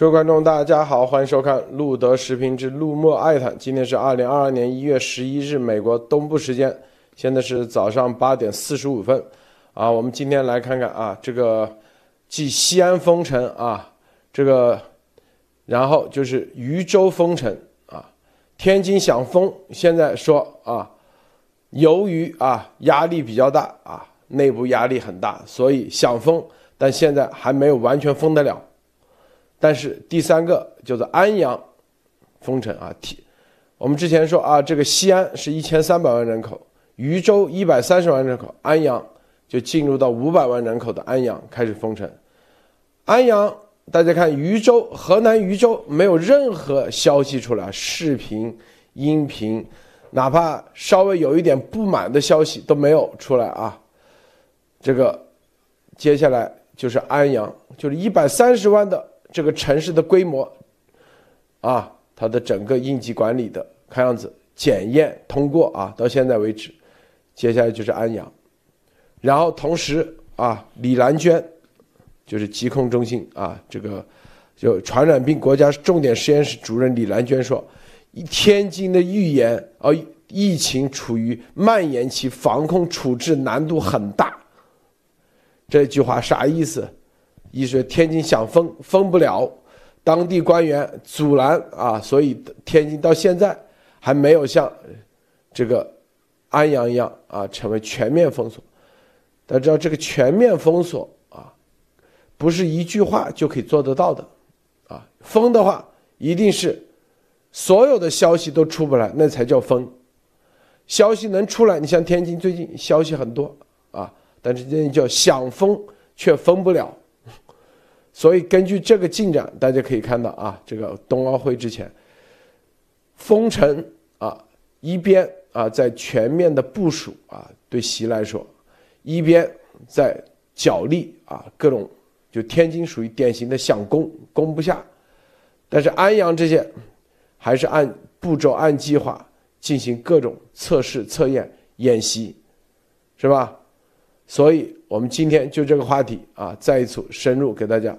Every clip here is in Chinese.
各位观众，大家好，欢迎收看路德时评之路莫爱谈。今天是二零二二年一月十一日，美国东部时间，现在是早上八点四十五分。啊，我们今天来看看啊，这个继西安封城啊，这个然后就是渝州封城啊，天津想封，现在说啊，由于啊压力比较大啊，内部压力很大，所以想封，但现在还没有完全封得了。但是第三个叫做安阳封城啊，提我们之前说啊，这个西安是一千三百万人口，渝州一百三十万人口，安阳就进入到五百万人口的安阳开始封城。安阳大家看，渝州河南渝州没有任何消息出来，视频、音频，哪怕稍微有一点不满的消息都没有出来啊。这个接下来就是安阳，就是一百三十万的。这个城市的规模，啊，它的整个应急管理的看样子检验通过啊，到现在为止，接下来就是安阳，然后同时啊，李兰娟就是疾控中心啊，这个就传染病国家重点实验室主任李兰娟说，天津的预言啊，疫情处于蔓延期，防控处置难度很大。这句话啥意思？一说天津想封封不了，当地官员阻拦啊，所以天津到现在还没有像这个安阳一样啊成为全面封锁。大家知道这个全面封锁啊，不是一句话就可以做得到的啊。封的话一定是所有的消息都出不来，那才叫封。消息能出来，你像天津最近消息很多啊，但是这叫想封却封不了。所以根据这个进展，大家可以看到啊，这个冬奥会之前，封城啊，一边啊在全面的部署啊，对习来说，一边在角力啊，各种就天津属于典型的想攻攻不下，但是安阳这些还是按步骤按计划进行各种测试测验演习，是吧？所以，我们今天就这个话题啊，再一次深入给大家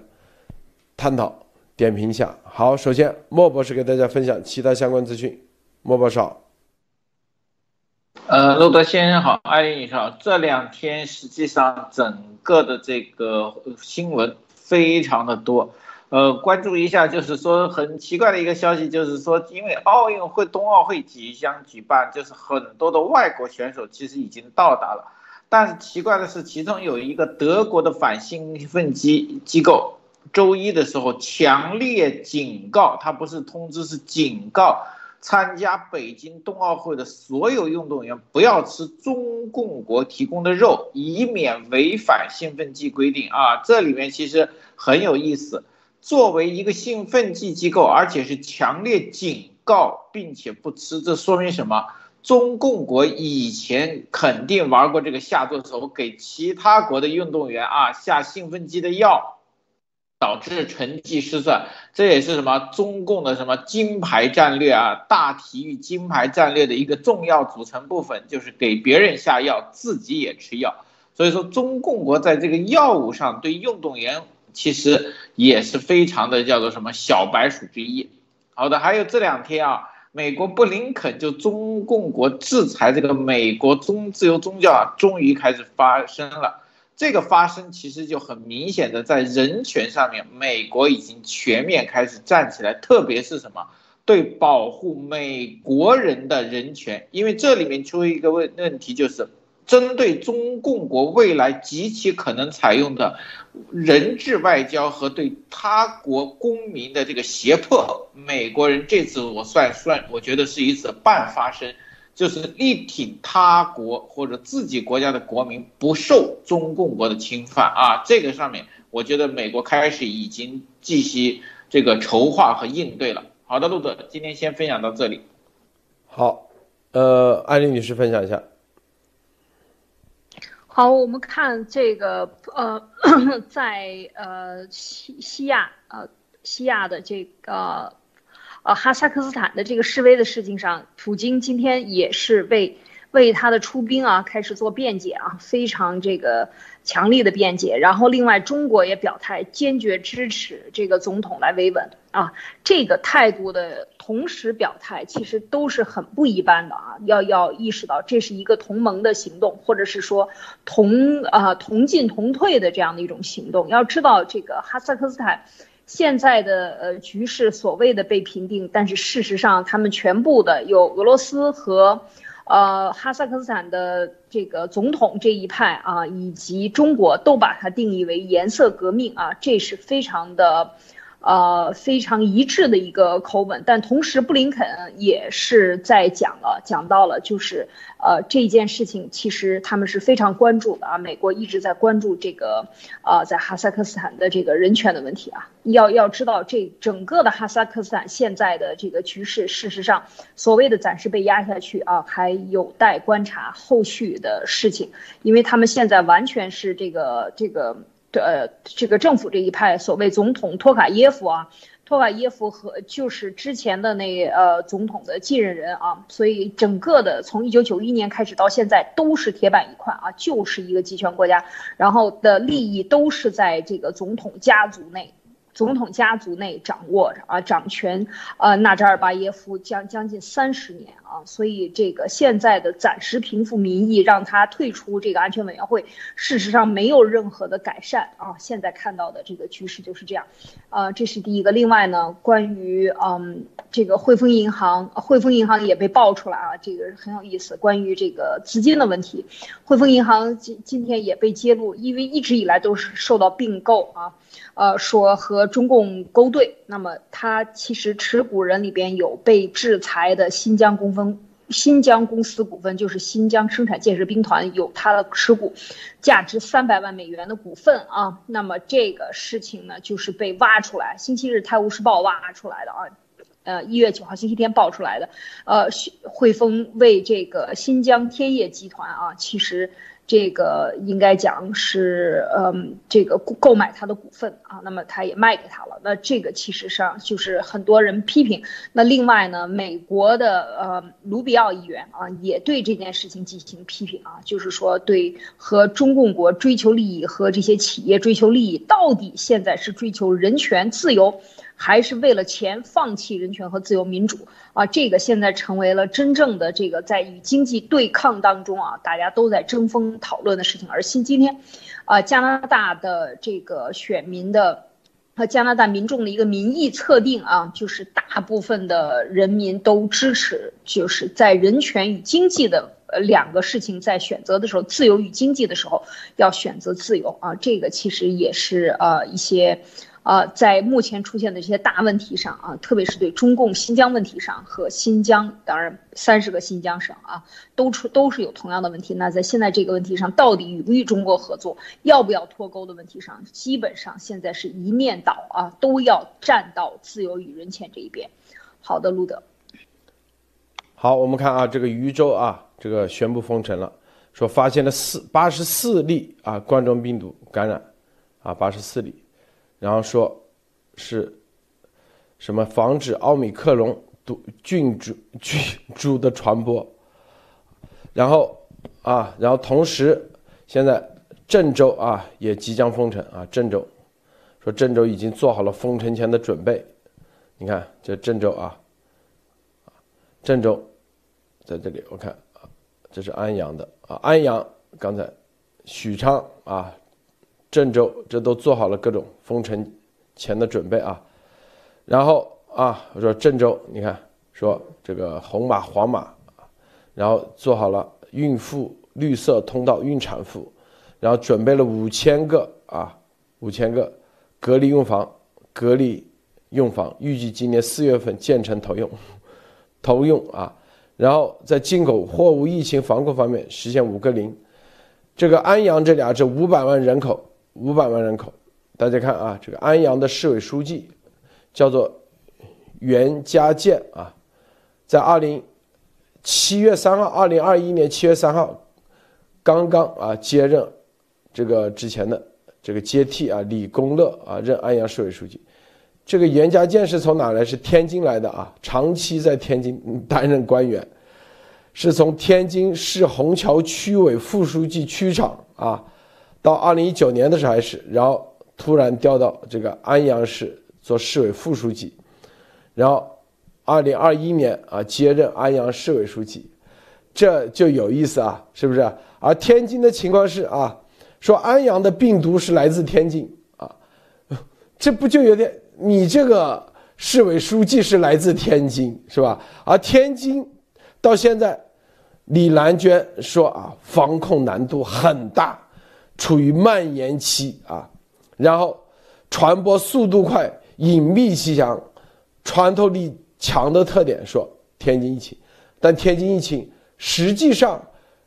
探讨、点评一下。好，首先莫博士给大家分享其他相关资讯。莫博士好。呃，路德先生好，艾丽女士好。这两天实际上整个的这个新闻非常的多，呃，关注一下，就是说很奇怪的一个消息，就是说因为奥运会、冬奥会即将举办，就是很多的外国选手其实已经到达了。但是奇怪的是，其中有一个德国的反兴奋剂机构，周一的时候强烈警告，他不是通知，是警告参加北京冬奥会的所有运动员不要吃中共国提供的肉，以免违反兴奋剂规定啊！这里面其实很有意思，作为一个兴奋剂机构，而且是强烈警告并且不吃，这说明什么？中共国以前肯定玩过这个下作手，给其他国的运动员啊下兴奋剂的药，导致成绩失算。这也是什么中共的什么金牌战略啊，大体育金牌战略的一个重要组成部分，就是给别人下药，自己也吃药。所以说，中共国在这个药物上对运动员其实也是非常的叫做什么小白鼠之一。好的，还有这两天啊。美国布林肯就中共国制裁这个美国宗自由宗教啊，终于开始发生了。这个发生其实就很明显的在人权上面，美国已经全面开始站起来，特别是什么对保护美国人的人权，因为这里面出一个问问题就是。针对中共国未来极其可能采用的人质外交和对他国公民的这个胁迫，美国人这次我算算，我觉得是一次半发声，就是力挺他国或者自己国家的国民不受中共国的侵犯啊。这个上面，我觉得美国开始已经进行这个筹划和应对了。好的，陆总，今天先分享到这里。好，呃，艾丽女士分享一下。好，我们看这个呃，在呃西西亚呃西亚的这个呃哈萨克斯坦的这个示威的事情上，普京今天也是为为他的出兵啊开始做辩解啊，非常这个强力的辩解。然后另外中国也表态坚决支持这个总统来维稳啊，这个态度的同时表态其实都是很不一般的啊，要要意识到这是一个同盟的行动，或者是说同啊同进同退的这样的一种行动。要知道这个哈萨克斯坦。现在的呃局势所谓的被平定，但是事实上他们全部的有俄罗斯和，呃哈萨克斯坦的这个总统这一派啊，以及中国都把它定义为颜色革命啊，这是非常的。呃，非常一致的一个口吻，但同时布林肯也是在讲了，讲到了，就是呃这件事情其实他们是非常关注的啊，美国一直在关注这个呃在哈萨克斯坦的这个人权的问题啊，要要知道这整个的哈萨克斯坦现在的这个局势，事实上所谓的暂时被压下去啊，还有待观察后续的事情，因为他们现在完全是这个这个。呃，这个政府这一派所谓总统托卡耶夫啊，托卡耶夫和就是之前的那呃总统的继任人啊，所以整个的从一九九一年开始到现在都是铁板一块啊，就是一个集权国家，然后的利益都是在这个总统家族内。总统家族内掌握着啊，掌权，呃，纳扎尔巴耶夫将将近三十年啊，所以这个现在的暂时平复民意，让他退出这个安全委员会，事实上没有任何的改善啊。现在看到的这个局势就是这样，呃，这是第一个。另外呢，关于嗯这个汇丰银行，汇丰银行也被爆出来啊，这个很有意思。关于这个资金的问题，汇丰银行今今天也被揭露，因为一直以来都是受到并购啊。呃，说和中共勾兑，那么他其实持股人里边有被制裁的新疆公分、新疆公司股份，就是新疆生产建设兵团有他的持股，价值三百万美元的股份啊。那么这个事情呢，就是被挖出来，星期日《泰晤士报》挖出来的啊，呃，一月九号星期天爆出来的，呃，汇丰为这个新疆天业集团啊，其实。这个应该讲是，嗯，这个购买他的股份啊，那么他也卖给他了。那这个其实上就是很多人批评。那另外呢，美国的呃卢比奥议员啊，也对这件事情进行批评啊，就是说对和中共国追求利益和这些企业追求利益，到底现在是追求人权自由？还是为了钱放弃人权和自由民主啊？这个现在成为了真正的这个在与经济对抗当中啊，大家都在争锋讨论的事情。而新今天，啊，加拿大的这个选民的和加拿大民众的一个民意测定啊，就是大部分的人民都支持，就是在人权与经济的呃两个事情在选择的时候，自由与经济的时候要选择自由啊。这个其实也是呃一些。啊，在目前出现的这些大问题上啊，特别是对中共新疆问题上和新疆，当然三十个新疆省啊，都出都是有同样的问题。那在现在这个问题上，到底与不与中国合作，要不要脱钩的问题上，基本上现在是一面倒啊，都要站到自由与人权这一边。好的，路德。好，我们看啊，这个渝州啊，这个宣布封城了，说发现了四八十四例啊冠状病毒感染，啊八十四例。然后说，是什么防止奥密克戎毒菌株菌株的传播？然后啊，然后同时，现在郑州啊也即将封城啊。郑州说郑州已经做好了封城前的准备。你看这郑州啊，郑州在这里，我看啊，这是安阳的啊，安阳刚才许昌啊。郑州这都做好了各种封城前的准备啊，然后啊，我说郑州，你看说这个红码黄码，然后做好了孕妇绿色通道孕产妇，然后准备了五千个啊五千个隔离用房隔离用房，预计今年四月份建成投用 投用啊，然后在进口货物疫情防控方面实现五个零，这个安阳这俩这五百万人口。五百万人口，大家看啊，这个安阳的市委书记叫做袁家健啊，在二零七月三号，二零二一年七月三号，刚刚啊接任这个之前的这个接替啊李公乐啊任安阳市委书记。这个袁家健是从哪来？是天津来的啊，长期在天津担任官员。是从天津市虹桥区委副书记、区长啊，到二零一九年的时候还是，然后突然调到这个安阳市做市委副书记，然后二零二一年啊接任安阳市委书记，这就有意思啊，是不是？而天津的情况是啊，说安阳的病毒是来自天津啊，这不就有点你这个市委书记是来自天津是吧？而天津。到现在，李兰娟说啊，防控难度很大，处于蔓延期啊，然后传播速度快、隐秘性强、穿透力强的特点，说天津疫情，但天津疫情实际上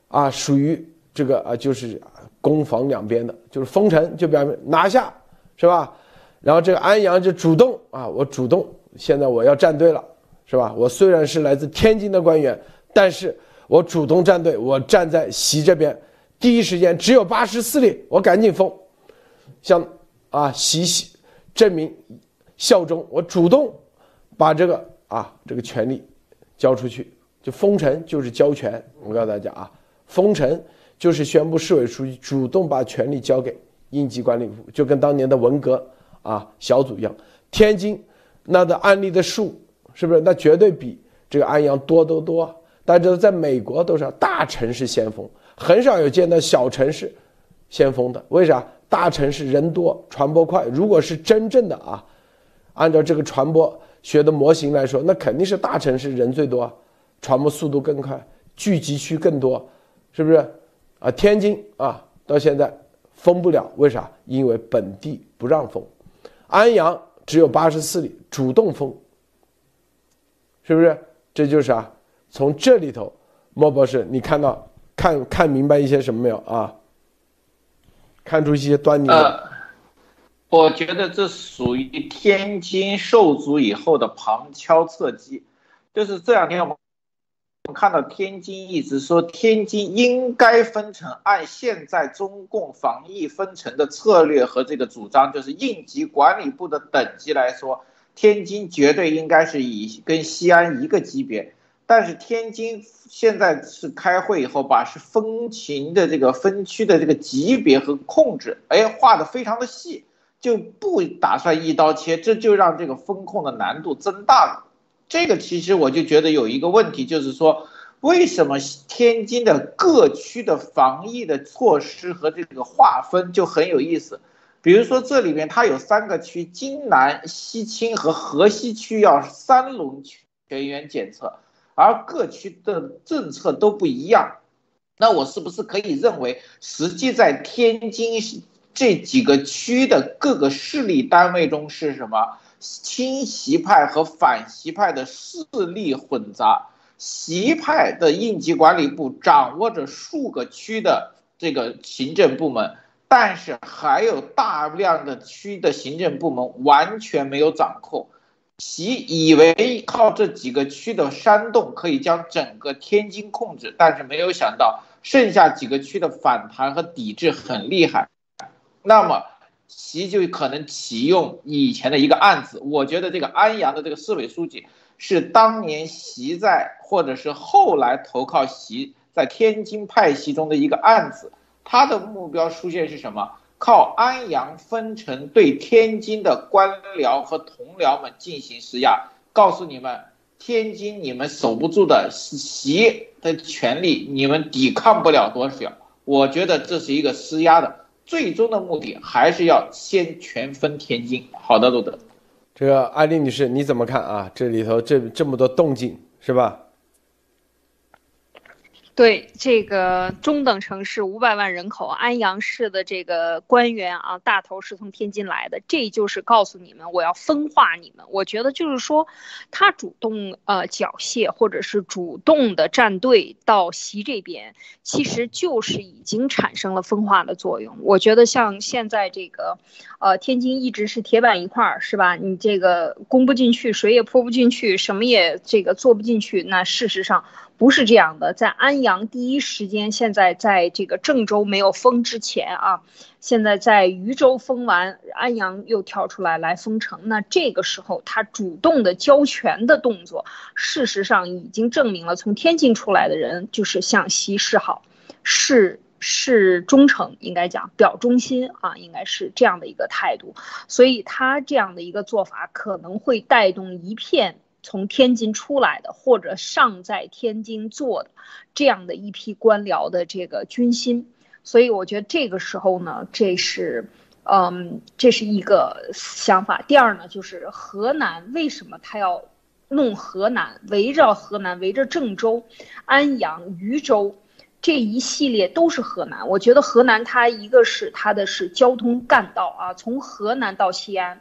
啊，属于这个啊，就是攻防两边的，就是封城就表明拿下是吧？然后这个安阳就主动啊，我主动，现在我要站队了。是吧？我虽然是来自天津的官员，但是我主动站队，我站在习这边，第一时间只有八十四例，我赶紧封，向啊习习证明效忠，我主动把这个啊这个权利交出去，就封城就是交权。我告诉大家啊，封城就是宣布市委书记主动把权力交给应急管理部，就跟当年的文革啊小组一样。天津那的案例的数。是不是？那绝对比这个安阳多得多。大家知道，在美国都是大城市先锋，很少有见到小城市先锋的。为啥？大城市人多，传播快。如果是真正的啊，按照这个传播学的模型来说，那肯定是大城市人最多，传播速度更快，聚集区更多，是不是？啊，天津啊，到现在封不了，为啥？因为本地不让封。安阳只有八十四例，主动封。是不是？这就是啊，从这里头，莫博士，你看到看看明白一些什么没有啊？看出一些端倪。呃，我觉得这属于天津受阻以后的旁敲侧击，就是这两天我们我们看到天津一直说天津应该分成，按现在中共防疫分成的策略和这个主张，就是应急管理部的等级来说。天津绝对应该是以跟西安一个级别，但是天津现在是开会以后把是分情的这个分区的这个级别和控制，哎，画的非常的细，就不打算一刀切，这就让这个风控的难度增大了。这个其实我就觉得有一个问题，就是说为什么天津的各区的防疫的措施和这个划分就很有意思。比如说，这里面它有三个区：津南、西青和河西区要三轮全员检测，而各区的政策都不一样。那我是不是可以认为，实际在天津这几个区的各个势力单位中是什么？亲习派和反习派的势力混杂，习派的应急管理部掌握着数个区的这个行政部门。但是还有大量的区的行政部门完全没有掌控，其以为靠这几个区的煽动可以将整个天津控制，但是没有想到剩下几个区的反弹和抵制很厉害，那么其就可能启用以前的一个案子。我觉得这个安阳的这个市委书记是当年习在或者是后来投靠习在天津派系中的一个案子。他的目标出现是什么？靠安阳分城对天津的官僚和同僚们进行施压，告诉你们，天津你们守不住的习的权利，你们抵抗不了多少。我觉得这是一个施压的，最终的目的还是要先全分天津。好的，路德，这个艾丽女士你怎么看啊？这里头这这么多动静是吧？对这个中等城市五百万人口安阳市的这个官员啊，大头是从天津来的，这就是告诉你们，我要分化你们。我觉得就是说，他主动呃缴械，或者是主动的站队到习这边，其实就是已经产生了分化的作用。我觉得像现在这个，呃，天津一直是铁板一块儿，是吧？你这个攻不进去，水也泼不进去，什么也这个做不进去。那事实上，不是这样的，在安阳第一时间，现在在这个郑州没有封之前啊，现在在渝州封完，安阳又跳出来来封城。那这个时候他主动的交权的动作，事实上已经证明了，从天津出来的人就是向西示好，是是忠诚，应该讲表忠心啊，应该是这样的一个态度。所以他这样的一个做法可能会带动一片。从天津出来的，或者尚在天津做的，这样的一批官僚的这个军心，所以我觉得这个时候呢，这是，嗯，这是一个想法。第二呢，就是河南为什么他要弄河南，围绕河南，围着郑州、安阳、禹州这一系列都是河南。我觉得河南它一个是它的是交通干道啊，从河南到西安。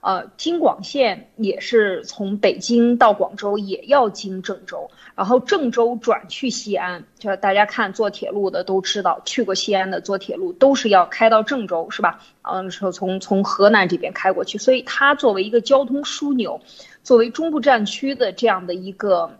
呃，京广线也是从北京到广州，也要经郑州，然后郑州转去西安。就是大家看坐铁路的都知道，去过西安的坐铁路都是要开到郑州，是吧？嗯，说从从河南这边开过去，所以它作为一个交通枢纽，作为中部战区的这样的一个。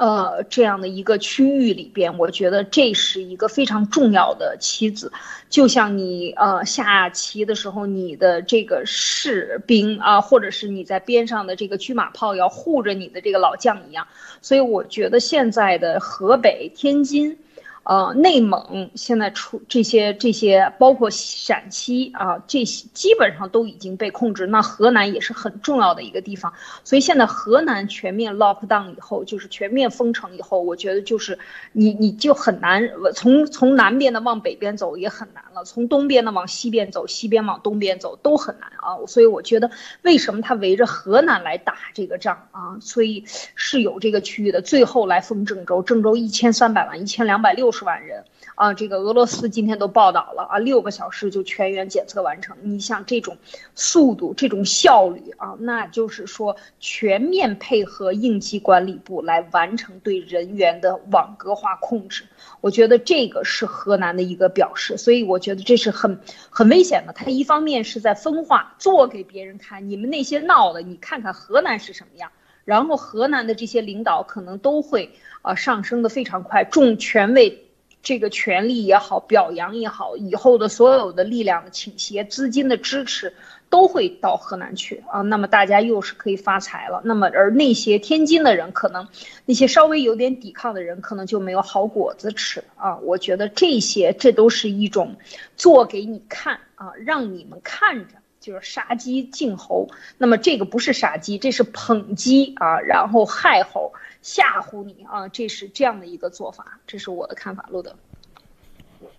呃，这样的一个区域里边，我觉得这是一个非常重要的棋子，就像你呃下棋的时候，你的这个士兵啊，或者是你在边上的这个车马炮要护着你的这个老将一样，所以我觉得现在的河北、天津。呃，内蒙现在出这些这些，包括陕西啊，这些基本上都已经被控制。那河南也是很重要的一个地方，所以现在河南全面 lock down 以后，就是全面封城以后，我觉得就是你你就很难从从南边的往北边走也很难了，从东边的往西边走，西边往东边走都很难啊。所以我觉得为什么他围着河南来打这个仗啊？所以是有这个区域的，最后来封郑州，郑州一千三百万，一千两百六。六十万人啊，这个俄罗斯今天都报道了啊，六个小时就全员检测完成。你像这种速度、这种效率啊，那就是说全面配合应急管理部来完成对人员的网格化控制。我觉得这个是河南的一个表示，所以我觉得这是很很危险的。他一方面是在分化，做给别人看，你们那些闹的，你看看河南是什么样。然后河南的这些领导可能都会。啊，上升的非常快，重权位，这个权力也好，表扬也好，以后的所有的力量的倾斜、资金的支持，都会到河南去啊。那么大家又是可以发财了。那么而那些天津的人，可能那些稍微有点抵抗的人，可能就没有好果子吃啊。我觉得这些，这都是一种做给你看啊，让你们看着。就是杀鸡儆猴，那么这个不是杀鸡，这是捧鸡啊，然后害猴吓唬你啊，这是这样的一个做法，这是我的看法，路德。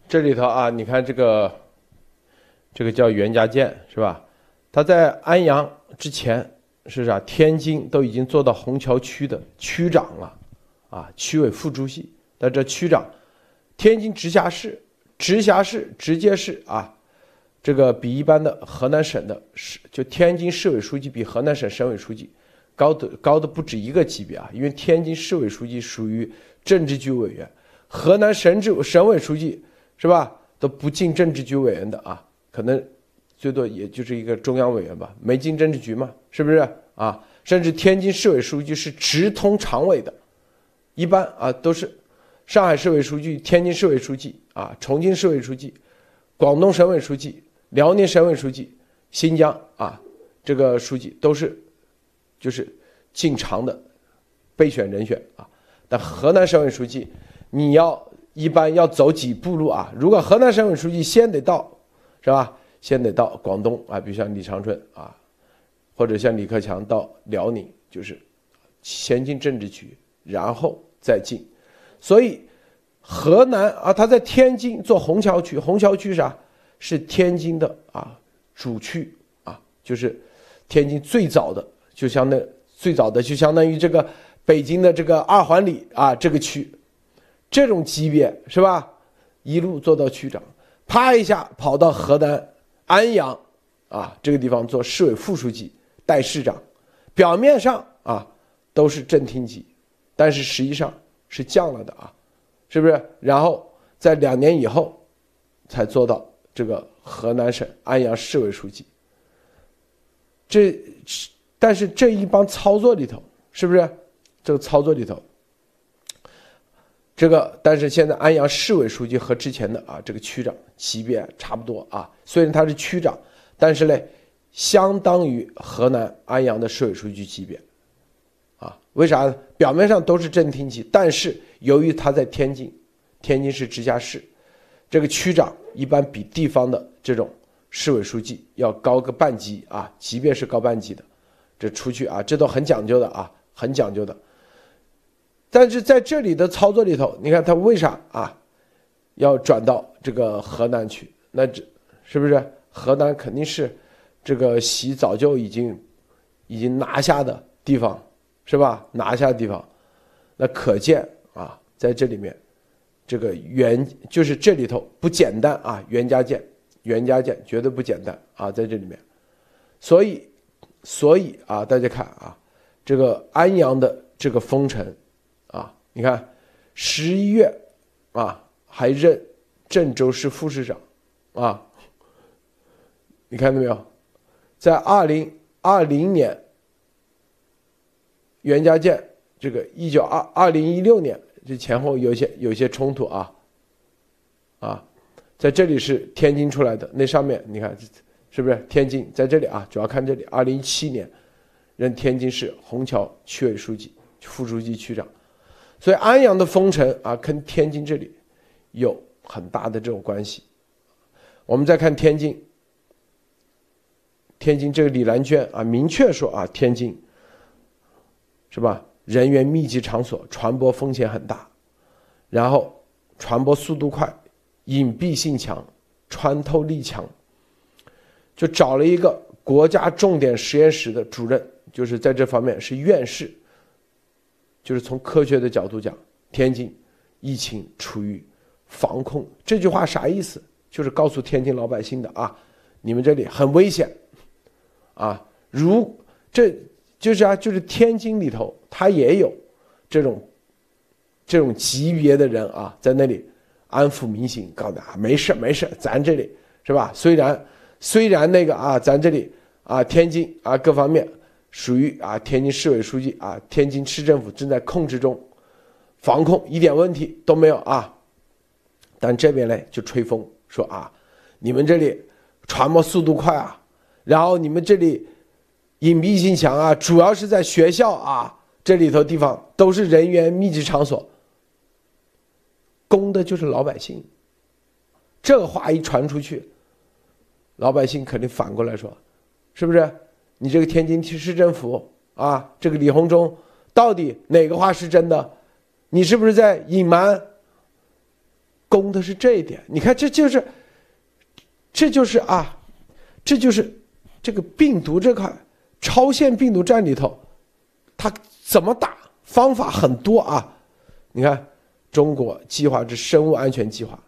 这里头啊，你看这个，这个叫袁家健是吧？他在安阳之前是啥？天津都已经做到虹桥区的区长了，啊，区委副主席。但这区长，天津直辖市，直辖市直接是啊。这个比一般的河南省的市，就天津市委书记比河南省省委书记高的高的不止一个级别啊！因为天津市委书记属于政治局委员，河南省治省委书记是吧？都不进政治局委员的啊，可能最多也就是一个中央委员吧，没进政治局嘛，是不是啊？甚至天津市委书记是直通常委的，一般啊都是上海市委书记、天津市委书记啊、重庆市委书记、广东省委书记。辽宁省委书记、新疆啊，这个书记都是，就是进常的备选人选啊。但河南省委书记，你要一般要走几步路啊？如果河南省委书记先得到，是吧？先得到广东啊，比如像李长春啊，或者像李克强到辽宁，就是先进政治局，然后再进。所以河南啊，他在天津做虹桥区，虹桥区啥？是天津的啊主区啊，就是天津最早的，就相当最早的就相当于这个北京的这个二环里啊这个区，这种级别是吧？一路做到区长，啪一下跑到河南安阳啊这个地方做市委副书记、代市长，表面上啊都是正厅级，但是实际上是降了的啊，是不是？然后在两年以后才做到。这个河南省安阳市委书记，这但是这一帮操作里头，是不是这个操作里头，这个，但是现在安阳市委书记和之前的啊这个区长级别差不多啊，虽然他是区长，但是呢，相当于河南安阳的市委书记级别，啊，为啥呢？表面上都是正厅级，但是由于他在天津，天津市直辖市，这个区长一般比地方的这种市委书记要高个半级啊，级别是高半级的，这出去啊，这都很讲究的啊，很讲究的。但是在这里的操作里头，你看他为啥啊，要转到这个河南去？那这是不是河南肯定是这个习早就已经已经拿下的地方，是吧？拿下的地方，那可见啊，在这里面，这个袁就是这里头不简单啊，袁家健，袁家健绝对不简单啊，在这里面，所以所以啊，大家看啊，这个安阳的这个封城啊。你看，十一月，啊，还任郑州市副市长，啊，你看到没有？在二零二零年，袁家健这个一九二二零一六年这前后有些有些冲突啊，啊，在这里是天津出来的，那上面你看是不是天津？在这里啊，主要看这里，二零一七年任天津市虹桥区委书记、副书记、区长。所以安阳的封城啊，跟天津这里有很大的这种关系。我们再看天津，天津这个李兰娟啊，明确说啊，天津是吧？人员密集场所，传播风险很大，然后传播速度快，隐蔽性强，穿透力强，就找了一个国家重点实验室的主任，就是在这方面是院士。就是从科学的角度讲，天津疫情处于防控，这句话啥意思？就是告诉天津老百姓的啊，你们这里很危险，啊，如这就是啊，就是天津里头他也有这种这种级别的人啊，在那里安抚民心，告诉啊，没事没事，咱这里是吧？虽然虽然那个啊，咱这里啊，天津啊，各方面。属于啊，天津市委书记啊，天津市政府正在控制中，防控一点问题都没有啊。但这边呢就吹风说啊，你们这里传播速度快啊，然后你们这里隐蔽性强啊，主要是在学校啊这里头地方都是人员密集场所，攻的就是老百姓。这话一传出去，老百姓肯定反过来说，是不是？你这个天津市政府啊，这个李鸿忠到底哪个话是真的？你是不是在隐瞒？攻的是这一点。你看，这就是，这就是啊，这就是这个病毒这块超限病毒战里头，他怎么打？方法很多啊。你看，中国计划之生物安全计划，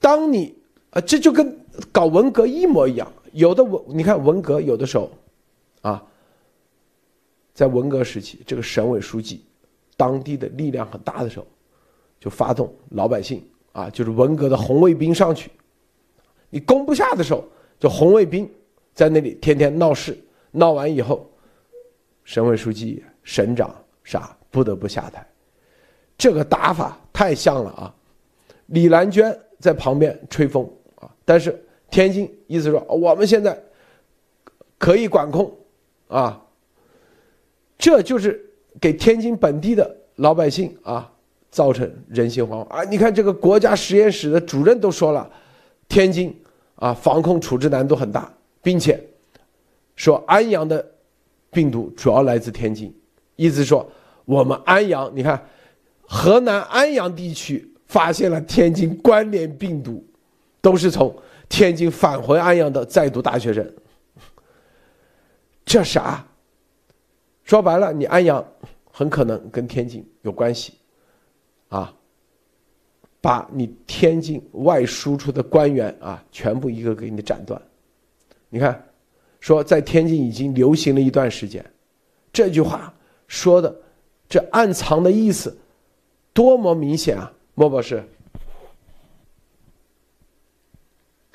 当你这就跟搞文革一模一样。有的文，你看文革有的时候。啊，在文革时期，这个省委书记，当地的力量很大的时候，就发动老百姓啊，就是文革的红卫兵上去。你攻不下的时候，就红卫兵在那里天天闹事，闹完以后，省委书记、省长啥不得不下台。这个打法太像了啊！李兰娟在旁边吹风，但是天津意思说我们现在可以管控。啊，这就是给天津本地的老百姓啊造成人心惶惶啊！你看这个国家实验室的主任都说了，天津啊防控处置难度很大，并且说安阳的病毒主要来自天津，意思说我们安阳，你看河南安阳地区发现了天津关联病毒，都是从天津返回安阳的在读大学生。这啥？说白了，你安阳很可能跟天津有关系，啊，把你天津外输出的官员啊，全部一个给你斩断。你看，说在天津已经流行了一段时间，这句话说的，这暗藏的意思多么明显啊！莫博士，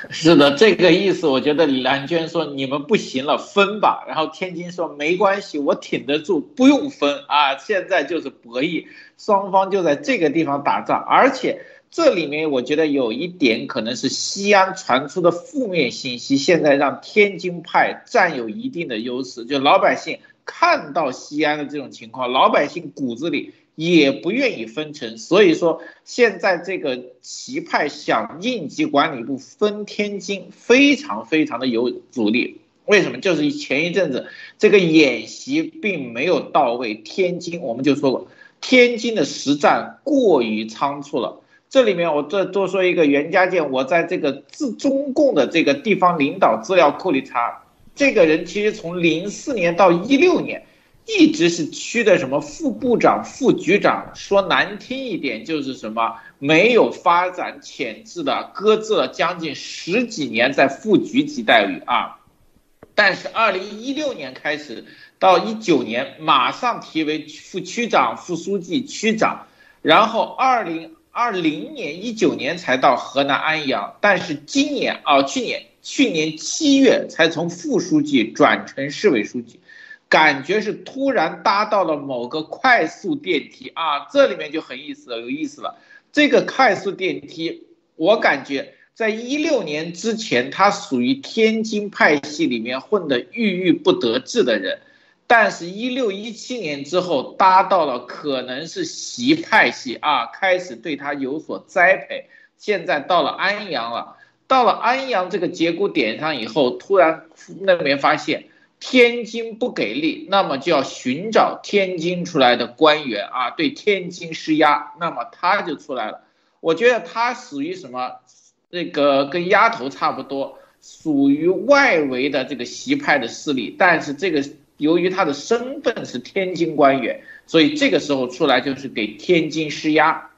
是的，这个意思，我觉得李兰娟说你们不行了，分吧。然后天津说没关系，我挺得住，不用分啊。现在就是博弈，双方就在这个地方打仗，而且这里面我觉得有一点可能是西安传出的负面信息，现在让天津派占有一定的优势，就老百姓看到西安的这种情况，老百姓骨子里。也不愿意分成，所以说现在这个齐派想应急管理部分天津，非常非常的有阻力。为什么？就是前一阵子这个演习并没有到位，天津我们就说过，天津的实战过于仓促了。这里面我再多说一个袁家健，我在这个自中共的这个地方领导资料库里查，这个人其实从零四年到一六年。一直是区的什么副部长、副局长，说难听一点就是什么没有发展潜质的，搁置了将近十几年在副局级待遇啊。但是二零一六年开始到一九年，马上提为副区长、副书记、区长，然后二零二零年、一九年才到河南安阳，但是今年啊，去年去年七月才从副书记转成市委书记。感觉是突然搭到了某个快速电梯啊，这里面就很意思了，有意思了。这个快速电梯，我感觉在一六年之前，他属于天津派系里面混得郁郁不得志的人，但是，一六一七年之后搭到了可能是习派系啊，开始对他有所栽培。现在到了安阳了，到了安阳这个节骨点上以后，突然那边发现。天津不给力，那么就要寻找天津出来的官员啊，对天津施压，那么他就出来了。我觉得他属于什么？那个跟丫头差不多，属于外围的这个习派的势力。但是这个由于他的身份是天津官员，所以这个时候出来就是给天津施压。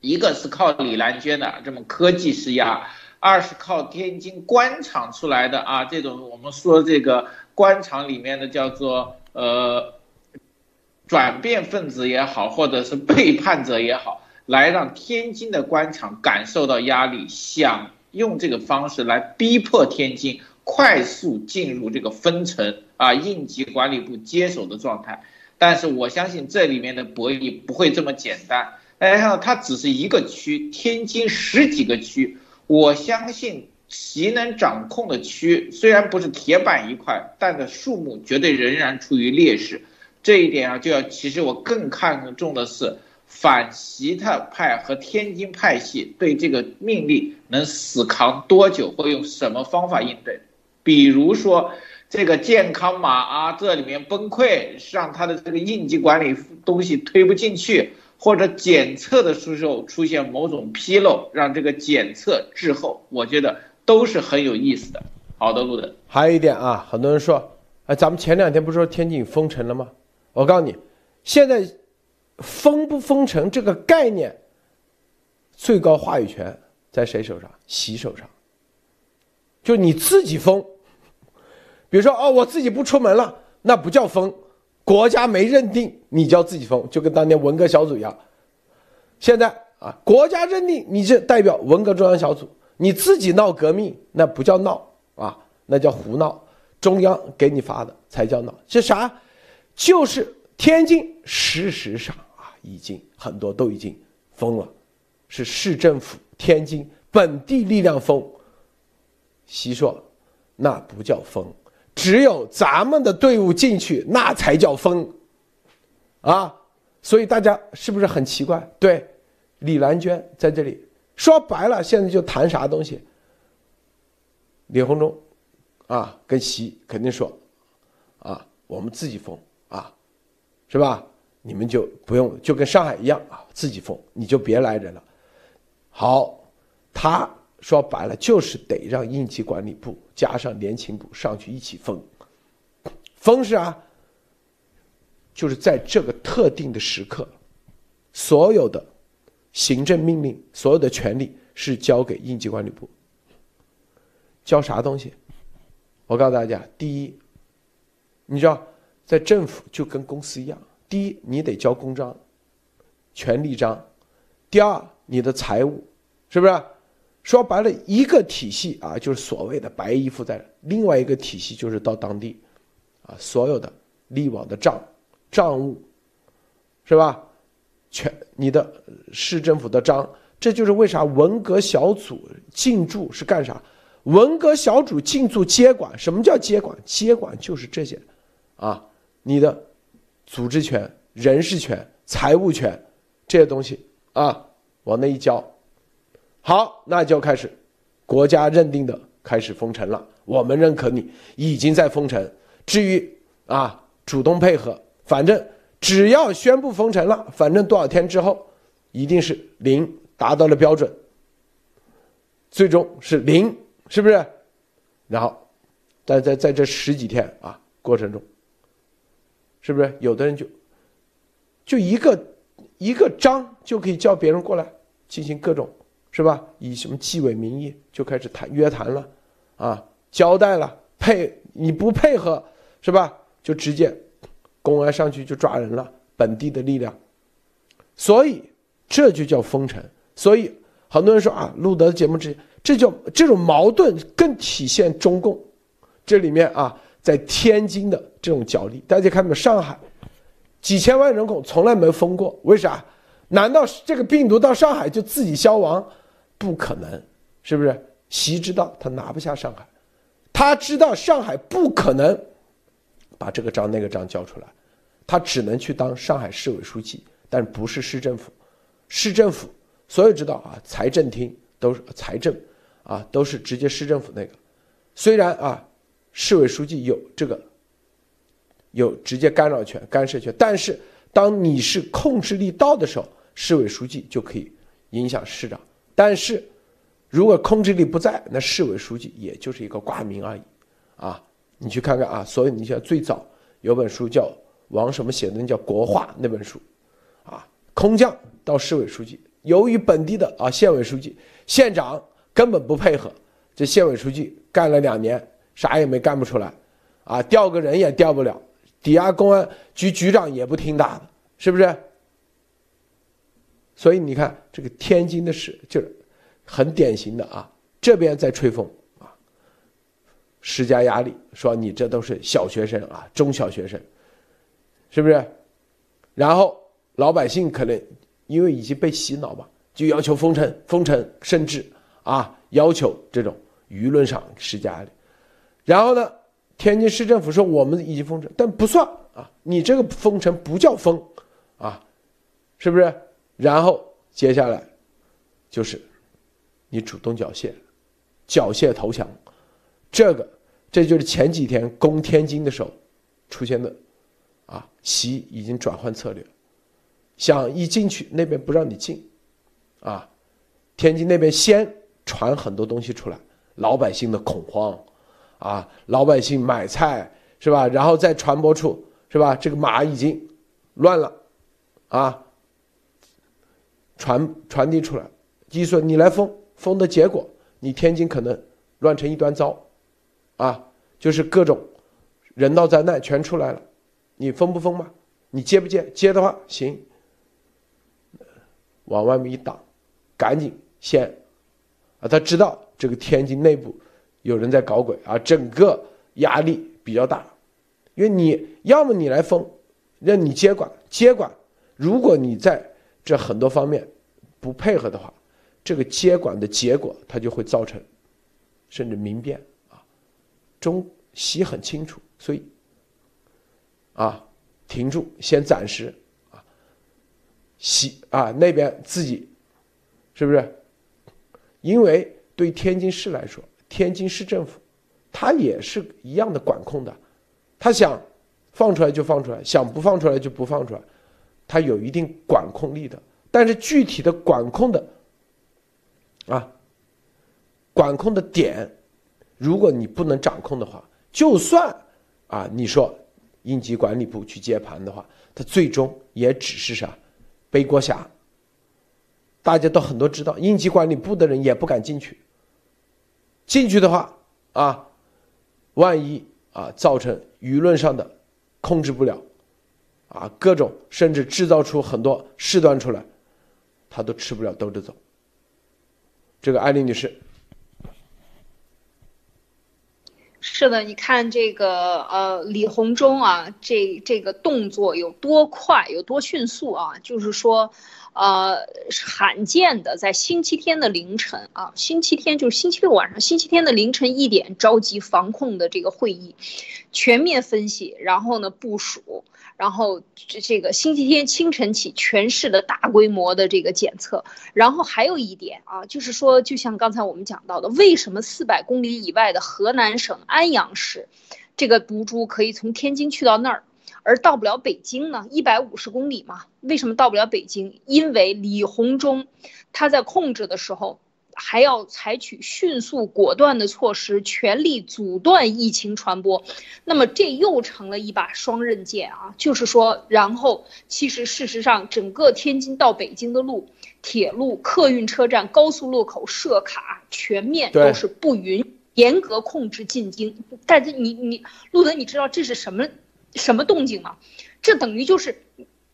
一个是靠李兰娟的这么科技施压，二是靠天津官场出来的啊，这种我们说这个。官场里面的叫做呃转变分子也好，或者是背叛者也好，来让天津的官场感受到压力，想用这个方式来逼迫天津快速进入这个分层啊应急管理部接手的状态。但是我相信这里面的博弈不会这么简单。大家看到它只是一个区，天津十几个区，我相信。其能掌控的区虽然不是铁板一块，但的数目绝对仍然处于劣势。这一点啊，就要其实我更看重的是反习特派和天津派系对这个命令能死扛多久，会用什么方法应对。比如说这个健康码啊，这里面崩溃，让他的这个应急管理东西推不进去，或者检测的时候出现某种纰漏，让这个检测滞后。我觉得。都是很有意思的。好的，路德。还有一点啊，很多人说，哎，咱们前两天不是说天津封城了吗？我告诉你，现在封不封城这个概念，最高话语权在谁手上？习手上。就你自己封，比如说哦，我自己不出门了，那不叫封，国家没认定你叫自己封，就跟当年文革小组一样。现在啊，国家认定你这代表文革中央小组。你自己闹革命，那不叫闹啊，那叫胡闹。中央给你发的才叫闹。这啥？就是天津，事实上啊，已经很多都已经封了，是市政府、天津本地力量封。习说，那不叫封，只有咱们的队伍进去，那才叫封。啊，所以大家是不是很奇怪？对，李兰娟在这里。说白了，现在就谈啥东西。李鸿忠，啊，跟习肯定说，啊，我们自己封啊，是吧？你们就不用，就跟上海一样啊，自己封，你就别来人了。好，他说白了就是得让应急管理部加上联勤部上去一起封，封是啊，就是在这个特定的时刻，所有的。行政命令所有的权利是交给应急管理部。交啥东西？我告诉大家，第一，你知道，在政府就跟公司一样，第一你得交公章、权利章；第二，你的财务是不是？说白了，一个体系啊，就是所谓的白衣负债；另外一个体系就是到当地，啊，所有的利往的账账务，是吧？全你的市政府的章，这就是为啥文革小组进驻是干啥？文革小组进驻接管，什么叫接管？接管就是这些，啊，你的组织权、人事权、财务权这些东西啊，往那一交，好，那就开始国家认定的开始封城了。我们认可你已经在封城，至于啊，主动配合，反正只要宣布封城了，反正多少天之后一定是零达到了标准，最终是零。是不是？然后，在在在这十几天啊过程中，是不是有的人就就一个一个章就可以叫别人过来进行各种是吧？以什么纪委名义就开始谈约谈了，啊，交代了配你不配合是吧？就直接公安上去就抓人了，本地的力量，所以这就叫封城。所以很多人说啊，路德的节目之。这叫这种矛盾更体现中共这里面啊，在天津的这种角力。大家看到没有？上海几千万人口从来没封过，为啥？难道这个病毒到上海就自己消亡？不可能，是不是？习知道他拿不下上海，他知道上海不可能把这个章那个章交出来，他只能去当上海市委书记，但不是市政府。市政府所有知道啊，财政厅都是财政。啊，都是直接市政府那个，虽然啊，市委书记有这个有直接干扰权、干涉权，但是当你是控制力到的时候，市委书记就可以影响市长。但是如果控制力不在，那市委书记也就是一个挂名而已。啊，你去看看啊，所以你像最早有本书叫王什么写的，那叫《国画》那本书，啊，空降到市委书记，由于本地的啊县委书记、县长。根本不配合，这县委书记干了两年，啥也没干不出来，啊，调个人也调不了，抵押公安局局长也不听打的，是不是？所以你看这个天津的事，就是很典型的啊，这边在吹风啊，施加压力，说你这都是小学生啊，中小学生，是不是？然后老百姓可能因为已经被洗脑嘛，就要求封城，封城，甚至。啊，要求这种舆论上施加压力，然后呢，天津市政府说我们已经封城，但不算啊，你这个封城不叫封，啊，是不是？然后接下来就是你主动缴械，缴械投降，这个这就是前几天攻天津的时候出现的，啊，习已经转换策略，想一进去那边不让你进，啊，天津那边先。传很多东西出来，老百姓的恐慌，啊，老百姓买菜是吧？然后再传播出是吧？这个马已经乱了，啊，传传递出来，就说你来封封的结果，你天津可能乱成一团糟，啊，就是各种人道灾难全出来了，你封不封嘛？你接不接？接的话行，往外面一挡，赶紧先。啊，他知道这个天津内部有人在搞鬼啊，整个压力比较大，因为你要么你来封，让你接管接管，如果你在这很多方面不配合的话，这个接管的结果它就会造成甚至民变啊。中西很清楚，所以啊，停住，先暂时啊，西啊那边自己是不是？因为对天津市来说，天津市政府，它也是一样的管控的，他想放出来就放出来，想不放出来就不放出来，它有一定管控力的。但是具体的管控的啊，管控的点，如果你不能掌控的话，就算啊你说应急管理部去接盘的话，它最终也只是啥背锅侠。大家都很多知道，应急管理部的人也不敢进去。进去的话，啊，万一啊造成舆论上的控制不了，啊，各种甚至制造出很多事端出来，他都吃不了兜着走。这个艾丽女士。是的，你看这个呃李鸿忠啊，这这个动作有多快，有多迅速啊，就是说。呃，罕见的在星期天的凌晨啊，星期天就是星期六晚上，星期天的凌晨一点召集防控的这个会议，全面分析，然后呢部署，然后这这个星期天清晨起全市的大规模的这个检测，然后还有一点啊，就是说，就像刚才我们讲到的，为什么四百公里以外的河南省安阳市，这个毒株可以从天津去到那儿？而到不了北京呢？一百五十公里嘛，为什么到不了北京？因为李鸿忠他在控制的时候，还要采取迅速果断的措施，全力阻断疫情传播。那么这又成了一把双刃剑啊！就是说，然后其实事实上，整个天津到北京的路、铁路、客运车站、高速路口设卡，全面都是不允严格控制进京。但是你你路德，你知道这是什么？什么动静吗？这等于就是，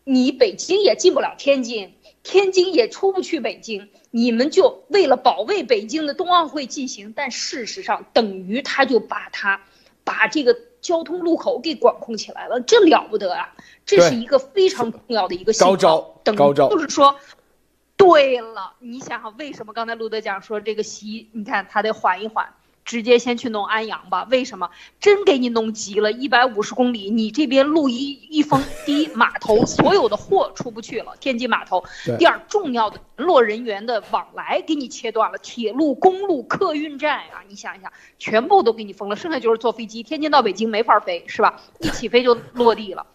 你北京也进不了天津，天津也出不去北京。你们就为了保卫北京的冬奥会进行，但事实上等于他就把他把这个交通路口给管控起来了，这了不得啊！这是一个非常重要的一个高招，高招就是说，对了，你想想为什么刚才路德讲说这个习，你看他得缓一缓。直接先去弄安阳吧？为什么？真给你弄急了，一百五十公里，你这边路一一封，第一码头所有的货出不去了，天津码头；第二，重要的联络人员的往来给你切断了，铁路、公路、客运站啊，你想一想，全部都给你封了，剩下就是坐飞机，天津到北京没法飞，是吧？一起飞就落地了。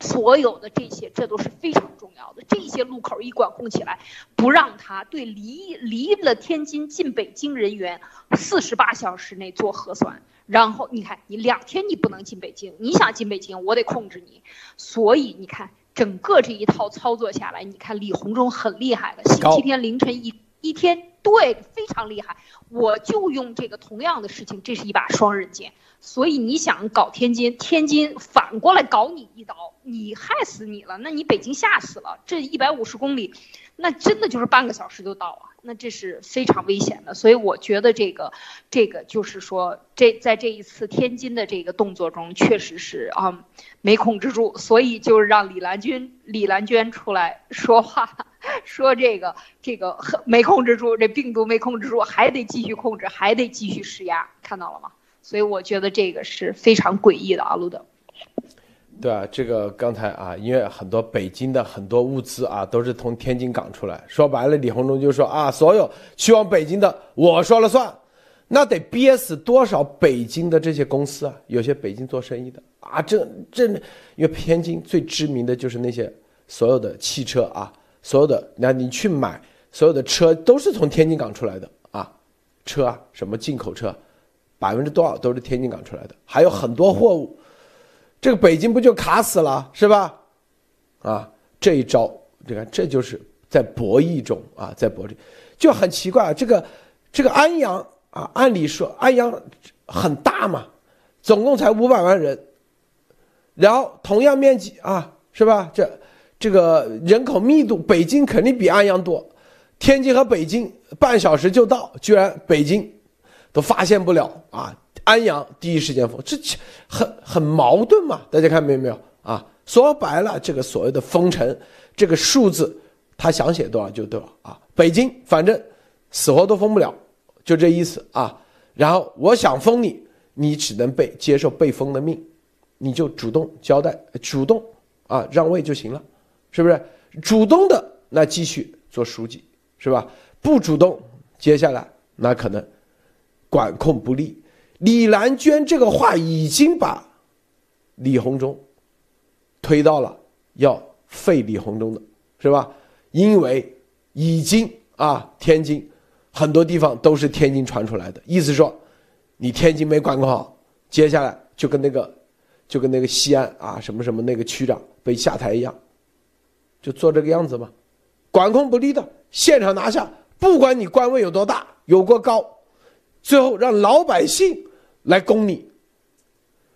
所有的这些，这都是非常重要的。这些路口一管控起来，不让他对离离了天津进北京人员四十八小时内做核酸，然后你看你两天你不能进北京，你想进北京我得控制你。所以你看整个这一套操作下来，你看李鸿忠很厉害的，星期天凌晨一一天，对，非常厉害。我就用这个同样的事情，这是一把双刃剑。所以你想搞天津，天津反过来搞你一刀，你害死你了，那你北京吓死了。这一百五十公里，那真的就是半个小时就到啊，那这是非常危险的。所以我觉得这个，这个就是说，这在这一次天津的这个动作中，确实是啊没控制住，所以就是让李兰君、李兰娟出来说话，说这个这个没控制住，这病毒没控制住，还得继续控制，还得继续施压，看到了吗？所以我觉得这个是非常诡异的啊，路德。对啊，这个刚才啊，因为很多北京的很多物资啊，都是从天津港出来。说白了，李鸿忠就说啊，所有去往北京的我说了算，那得憋死多少北京的这些公司啊？有些北京做生意的啊，这这，因为天津最知名的就是那些所有的汽车啊，所有的那你去买所有的车都是从天津港出来的啊，车啊，什么进口车。百分之多少都是天津港出来的，还有很多货物，这个北京不就卡死了是吧？啊，这一招，你看这就是在博弈中啊，在博弈，就很奇怪啊。这个这个安阳啊，按理说安阳很大嘛，总共才五百万人，然后同样面积啊，是吧？这这个人口密度，北京肯定比安阳多，天津和北京半小时就到，居然北京。都发现不了啊！安阳第一时间封，这很很矛盾嘛？大家看没有没有啊？说白了，这个所谓的封城，这个数字，他想写多少就多少啊！北京反正死活都封不了，就这意思啊。然后我想封你，你只能被接受被封的命，你就主动交代，主动啊让位就行了，是不是？主动的那继续做书记，是吧？不主动，接下来那可能。管控不力，李兰娟这个话已经把李鸿忠推到了要废李鸿忠的，是吧？因为已经啊，天津很多地方都是天津传出来的，意思说你天津没管控好，接下来就跟那个就跟那个西安啊什么什么那个区长被下台一样，就做这个样子嘛。管控不力的，现场拿下，不管你官位有多大，有多高。最后让老百姓来攻你，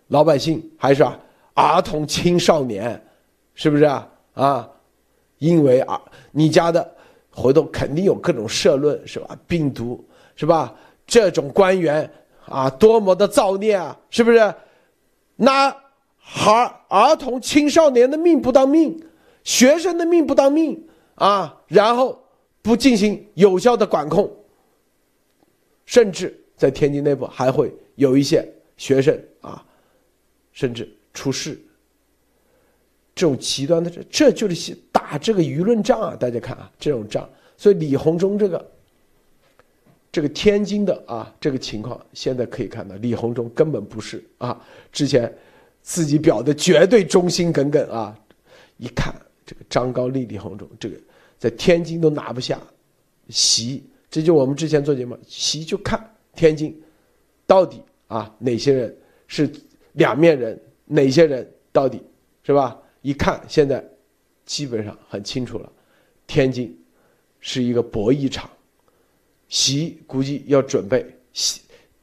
老百姓还是啊儿童青少年，是不是啊啊？因为啊你家的回头肯定有各种社论，是吧？病毒是吧？这种官员啊，多么的造孽啊，是不是？拿孩儿童青少年的命不当命，学生的命不当命啊，然后不进行有效的管控，甚至在天津内部还会有一些学生啊，甚至出事。这种极端的这，这就是打这个舆论仗啊！大家看啊，这种仗。所以李鸿忠这个，这个天津的啊，这个情况现在可以看到，李鸿忠根本不是啊，之前自己表的绝对忠心耿耿啊，一看这个张高丽、李鸿忠这个在天津都拿不下席，这就我们之前做节目，席就看天津到底啊哪些人是两面人，哪些人到底是吧？一看现在，基本上很清楚了，天津是一个博弈场，习估计要准备习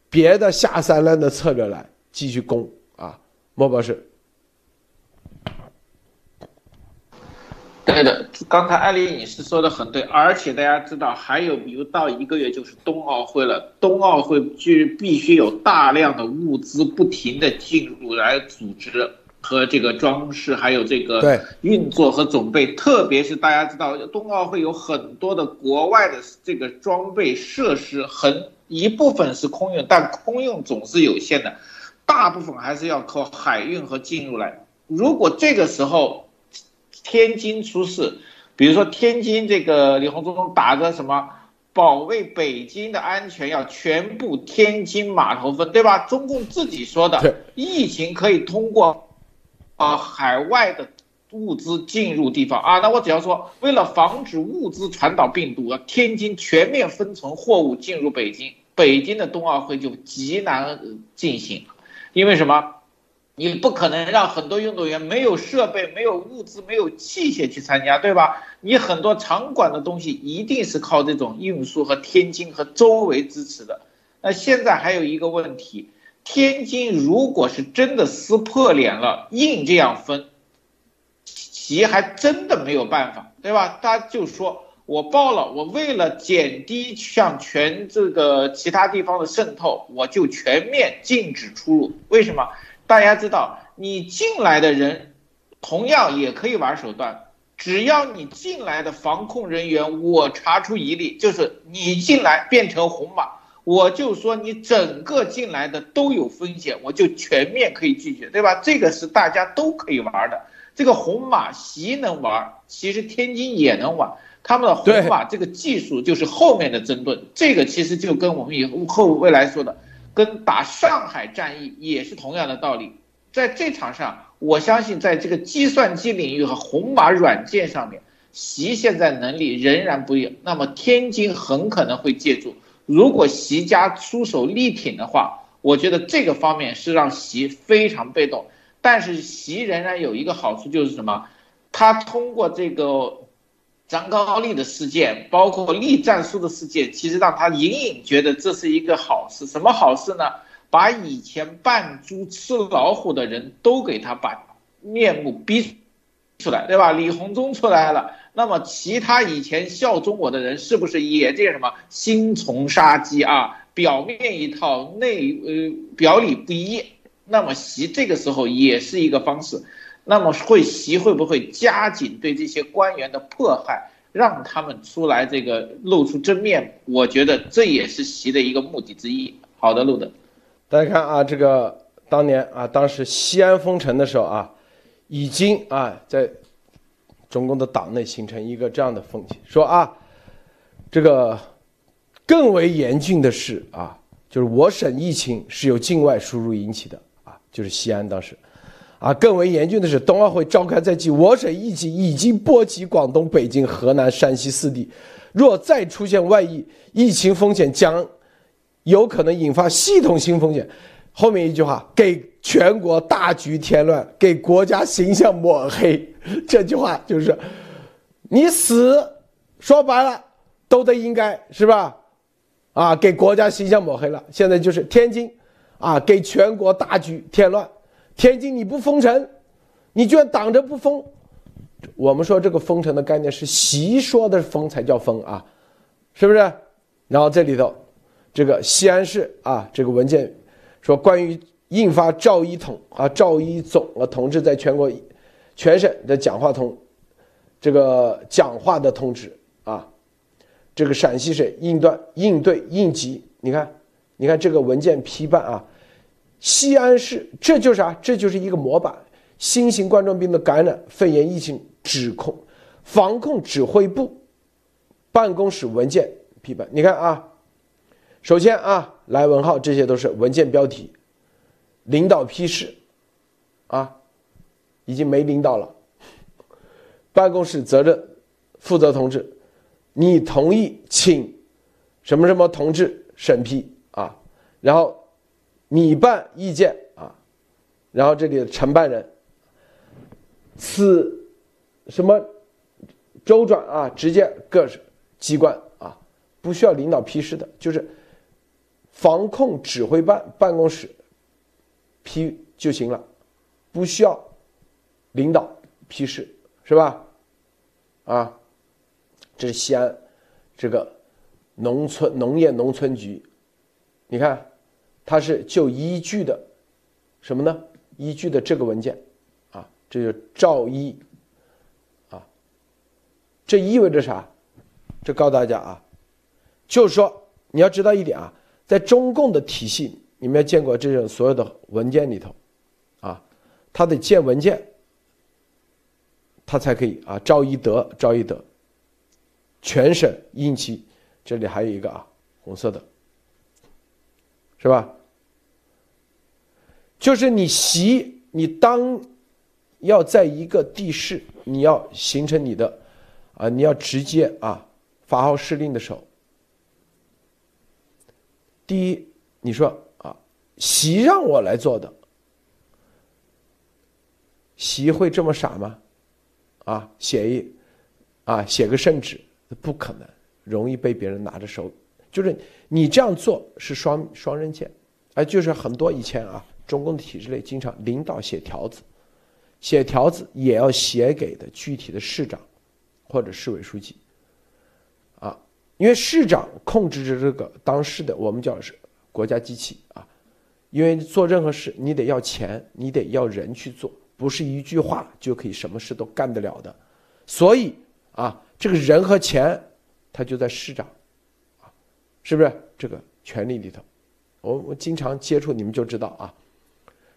别的下三滥的策略来继续攻啊，莫博士。对的，刚才艾丽你是说的很对，而且大家知道，还有比如到一个月就是冬奥会了，冬奥会就必须有大量的物资不停的进入来组织。和这个装饰，还有这个运作和准备，特别是大家知道，冬奥会有很多的国外的这个装备设施，很一部分是空运，但空运总是有限的，大部分还是要靠海运和进入来。如果这个时候天津出事，比如说天津这个李鸿忠打着什么保卫北京的安全，要全部天津码头分，对吧？中共自己说的，疫情可以通过。啊，海外的物资进入地方啊，那我只要说，为了防止物资传导病毒，天津全面封存货物进入北京，北京的冬奥会就极难进行，因为什么？你不可能让很多运动员没有设备、没有物资、没有器械去参加，对吧？你很多场馆的东西一定是靠这种运输和天津和周围支持的。那现在还有一个问题。天津如果是真的撕破脸了，硬这样分，习还真的没有办法，对吧？他就说我报了，我为了减低向全这个其他地方的渗透，我就全面禁止出入。为什么？大家知道，你进来的人同样也可以玩手段，只要你进来的防控人员我查出一例，就是你进来变成红码。我就说你整个进来的都有风险，我就全面可以拒绝，对吧？这个是大家都可以玩的。这个红马习能玩，其实天津也能玩。他们的红马这个技术就是后面的争盾，这个其实就跟我们以后未来说的，跟打上海战役也是同样的道理。在这场上，我相信在这个计算机领域和红马软件上面，习现在能力仍然不一样，那么天津很可能会借助。如果习家出手力挺的话，我觉得这个方面是让习非常被动。但是习仍然有一个好处，就是什么？他通过这个张高丽的事件，包括栗战书的事件，其实让他隐隐觉得这是一个好事。什么好事呢？把以前扮猪吃老虎的人都给他把面目逼出来，对吧？李鸿忠出来了。那么其他以前效忠我的人是不是也这什么心存杀机啊？表面一套，内呃表里不一。那么习这个时候也是一个方式。那么会习会不会加紧对这些官员的迫害，让他们出来这个露出真面？我觉得这也是习的一个目的之一。好的，路德，大家看啊，这个当年啊，当时西安封城的时候啊，已经啊在。中共的党内形成一个这样的风气，说啊，这个更为严峻的是啊，就是我省疫情是由境外输入引起的啊，就是西安当时，啊，更为严峻的是冬奥会召开在即，我省疫情已经波及广东、北京、河南、山西四地，若再出现外溢，疫情风险将有可能引发系统性风险。后面一句话，给全国大局添乱，给国家形象抹黑。这句话就是，你死，说白了都得应该是吧？啊，给国家形象抹黑了。现在就是天津，啊，给全国大局添乱。天津你不封城，你居然挡着不封，我们说这个封城的概念是习说的封才叫封啊，是不是？然后这里头，这个西安市啊，这个文件说关于印发赵一统啊赵一总啊同志在全国全省的讲话通这个讲话的通知啊，这个陕西省应断应对应急，你看，你看这个文件批办啊，西安市这就是啊？这就是一个模板。新型冠状病毒感染肺炎疫情指控防控指挥部办公室文件批判，你看啊，首先啊，来文号这些都是文件标题，领导批示，啊，已经没领导了，办公室责任负责同志，你同意请什么什么同志审批啊，然后你办意见啊，然后这里的承办人。此什么周转啊？直接各机关啊，不需要领导批示的，就是防控指挥办办公室批就行了，不需要领导批示，是吧？啊，这是西安这个农村农业农村局，你看，它是就依据的什么呢？依据的这个文件啊。这就赵一，啊，这意味着啥？这告诉大家啊，就是说你要知道一点啊，在中共的体系，你们要见过这种所有的文件里头，啊，他得建文件，他才可以啊。赵一德，赵一德，全省应急，这里还有一个啊，红色的，是吧？就是你习，你当。要在一个地市，你要形成你的，啊，你要直接啊发号施令的时候，第一，你说啊，习让我来做的，习会这么傻吗？啊，写一，啊，写个圣旨，不可能，容易被别人拿着手，就是你这样做是双双刃剑，哎，就是很多以前啊，中共体制内经常领导写条子。写条子也要写给的具体的市长，或者市委书记，啊，因为市长控制着这个当时的我们叫是国家机器啊，因为做任何事你得要钱，你得要人去做，不是一句话就可以什么事都干得了的，所以啊，这个人和钱他就在市长，是不是这个权力里头？我我经常接触你们就知道啊，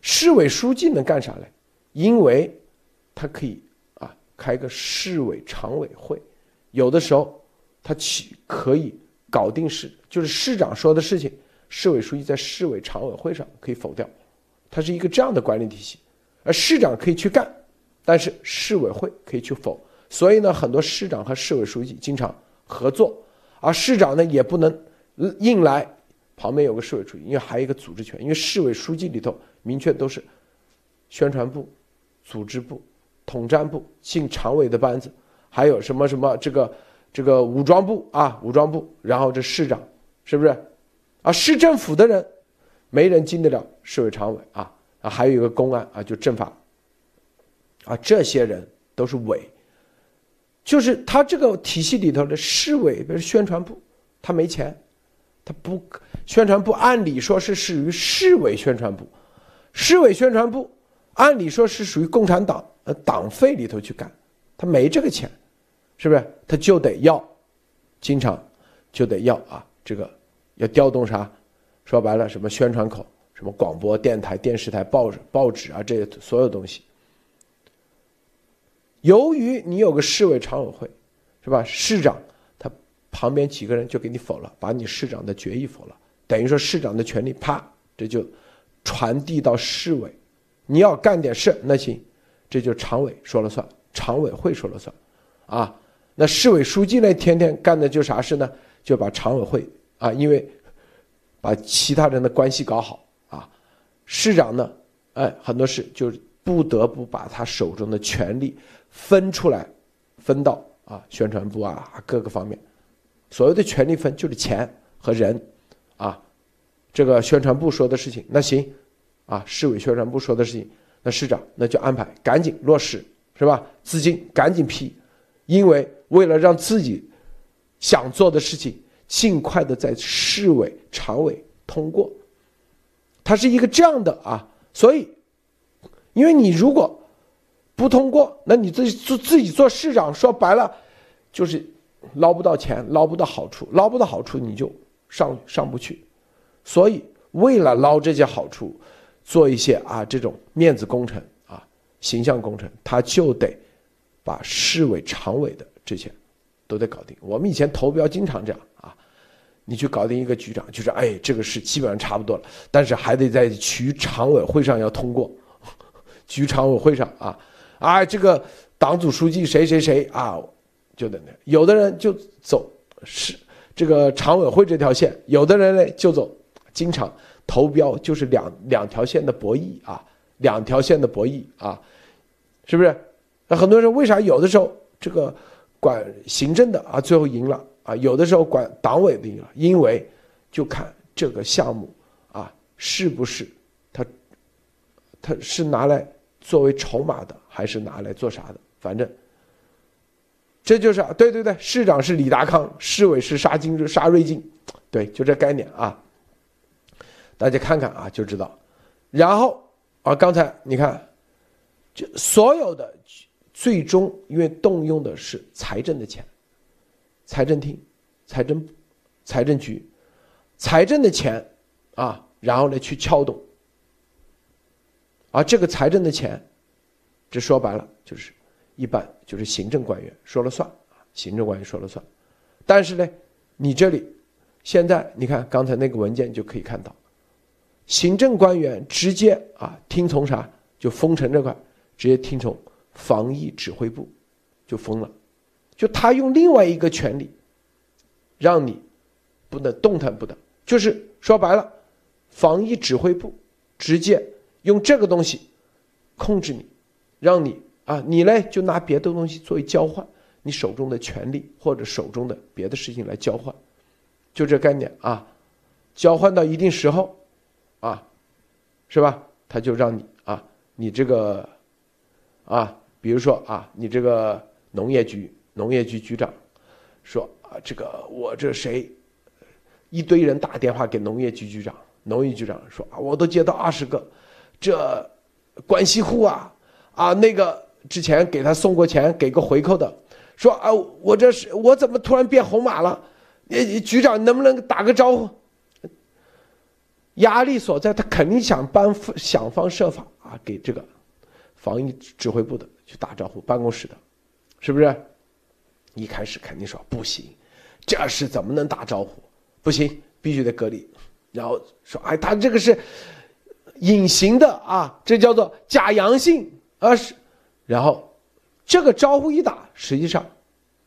市委书记能干啥嘞？因为，他可以啊开个市委常委会，有的时候他起可以搞定市，就是市长说的事情，市委书记在市委常委会上可以否掉，它是一个这样的管理体系，而市长可以去干，但是市委会可以去否，所以呢，很多市长和市委书记经常合作，而市长呢也不能硬来，旁边有个市委书记，因为还有一个组织权，因为市委书记里头明确都是宣传部。组织部、统战部进常委的班子，还有什么什么这个这个武装部啊，武装部，然后这市长是不是？啊，市政府的人没人进得了市委常委啊啊，还有一个公安啊，就政法啊，这些人都是委，就是他这个体系里头的市委，比如宣传部，他没钱，他不宣传部按理说是属于市委宣传部，市委宣传部。按理说是属于共产党呃党费里头去干，他没这个钱，是不是？他就得要，经常就得要啊，这个要调动啥？说白了，什么宣传口，什么广播电台、电视台、报纸、报纸啊，这些所有东西。由于你有个市委常委会，是吧？市长旁边几个人就给你否了，把你市长的决议否了，等于说市长的权利啪，这就传递到市委。你要干点事，那行，这就常委说了算，常委会说了算，啊，那市委书记呢，天天干的就啥事呢？就把常委会啊，因为把其他人的关系搞好啊，市长呢，哎，很多事就不得不把他手中的权力分出来，分到啊宣传部啊各个方面，所谓的权力分就是钱和人，啊，这个宣传部说的事情，那行。啊，市委宣传部说的事情，那市长那就安排赶紧落实是吧？资金赶紧批，因为为了让自己想做的事情尽快的在市委常委通过，它是一个这样的啊，所以，因为你如果不通过，那你自己做自己做市长，说白了就是捞不到钱，捞不到好处，捞不到好处你就上上不去，所以为了捞这些好处，做一些啊这种面子工程啊。形象工程，他就得把市委常委的这些都得搞定。我们以前投标经常这样啊，你去搞定一个局长，就是哎，这个事基本上差不多了，但是还得在局常委会上要通过，局常委会上啊，啊，这个党组书记谁谁谁啊，就等那，有的人就走是这个常委会这条线，有的人呢就走，经常投标就是两两条线的博弈啊，两条线的博弈啊。是不是？那很多人为啥有的时候这个管行政的啊，最后赢了啊？有的时候管党委的赢了，因为就看这个项目啊，是不是他他是拿来作为筹码的，还是拿来做啥的？反正这就是对对对，市长是李达康，市委是沙金沙瑞金，对，就这概念啊。大家看看啊，就知道。然后啊，刚才你看。就所有的最终，因为动用的是财政的钱，财政厅、财政、财政局、财政的钱啊，然后呢去撬动，而这个财政的钱，这说白了就是一般就是行政官员说了算啊，行政官员说了算。但是呢，你这里现在你看刚才那个文件就可以看到，行政官员直接啊听从啥，就封城这块。直接听从防疫指挥部，就封了，就他用另外一个权利，让你不能动弹不得，就是说白了，防疫指挥部直接用这个东西控制你，让你啊，你呢就拿别的东西作为交换，你手中的权利或者手中的别的事情来交换，就这概念啊，交换到一定时候，啊，是吧？他就让你啊，你这个。啊，比如说啊，你这个农业局农业局局长说啊，这个我这谁，一堆人打电话给农业局局长，农业局长说啊，我都接到二十个，这关系户啊啊，那个之前给他送过钱，给个回扣的，说啊，我这是我怎么突然变红码了？你局长能不能打个招呼？压力所在，他肯定想办想方设法啊，给这个。防疫指挥部的去打招呼，办公室的，是不是？一开始肯定说不行，这事怎么能打招呼？不行，必须得隔离。然后说，哎，他这个是隐形的啊，这叫做假阳性啊是。然后这个招呼一打，实际上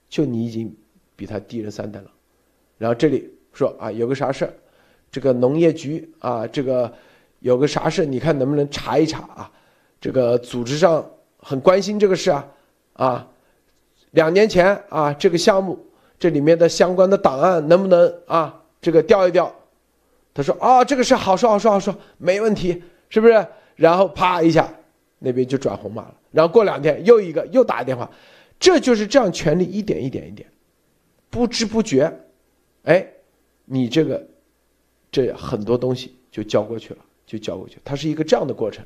就你已经比他低人三等了。然后这里说啊，有个啥事这个农业局啊，这个有个啥事你看能不能查一查啊？这个组织上很关心这个事啊，啊，两年前啊，这个项目这里面的相关的档案能不能啊，这个调一调？他说啊，这个事好说好说好说，没问题，是不是？然后啪一下，那边就转红码了。然后过两天又一个又打一电话，这就是这样，权力一点一点一点，不知不觉，哎，你这个这很多东西就交过去了，就交过去，它是一个这样的过程。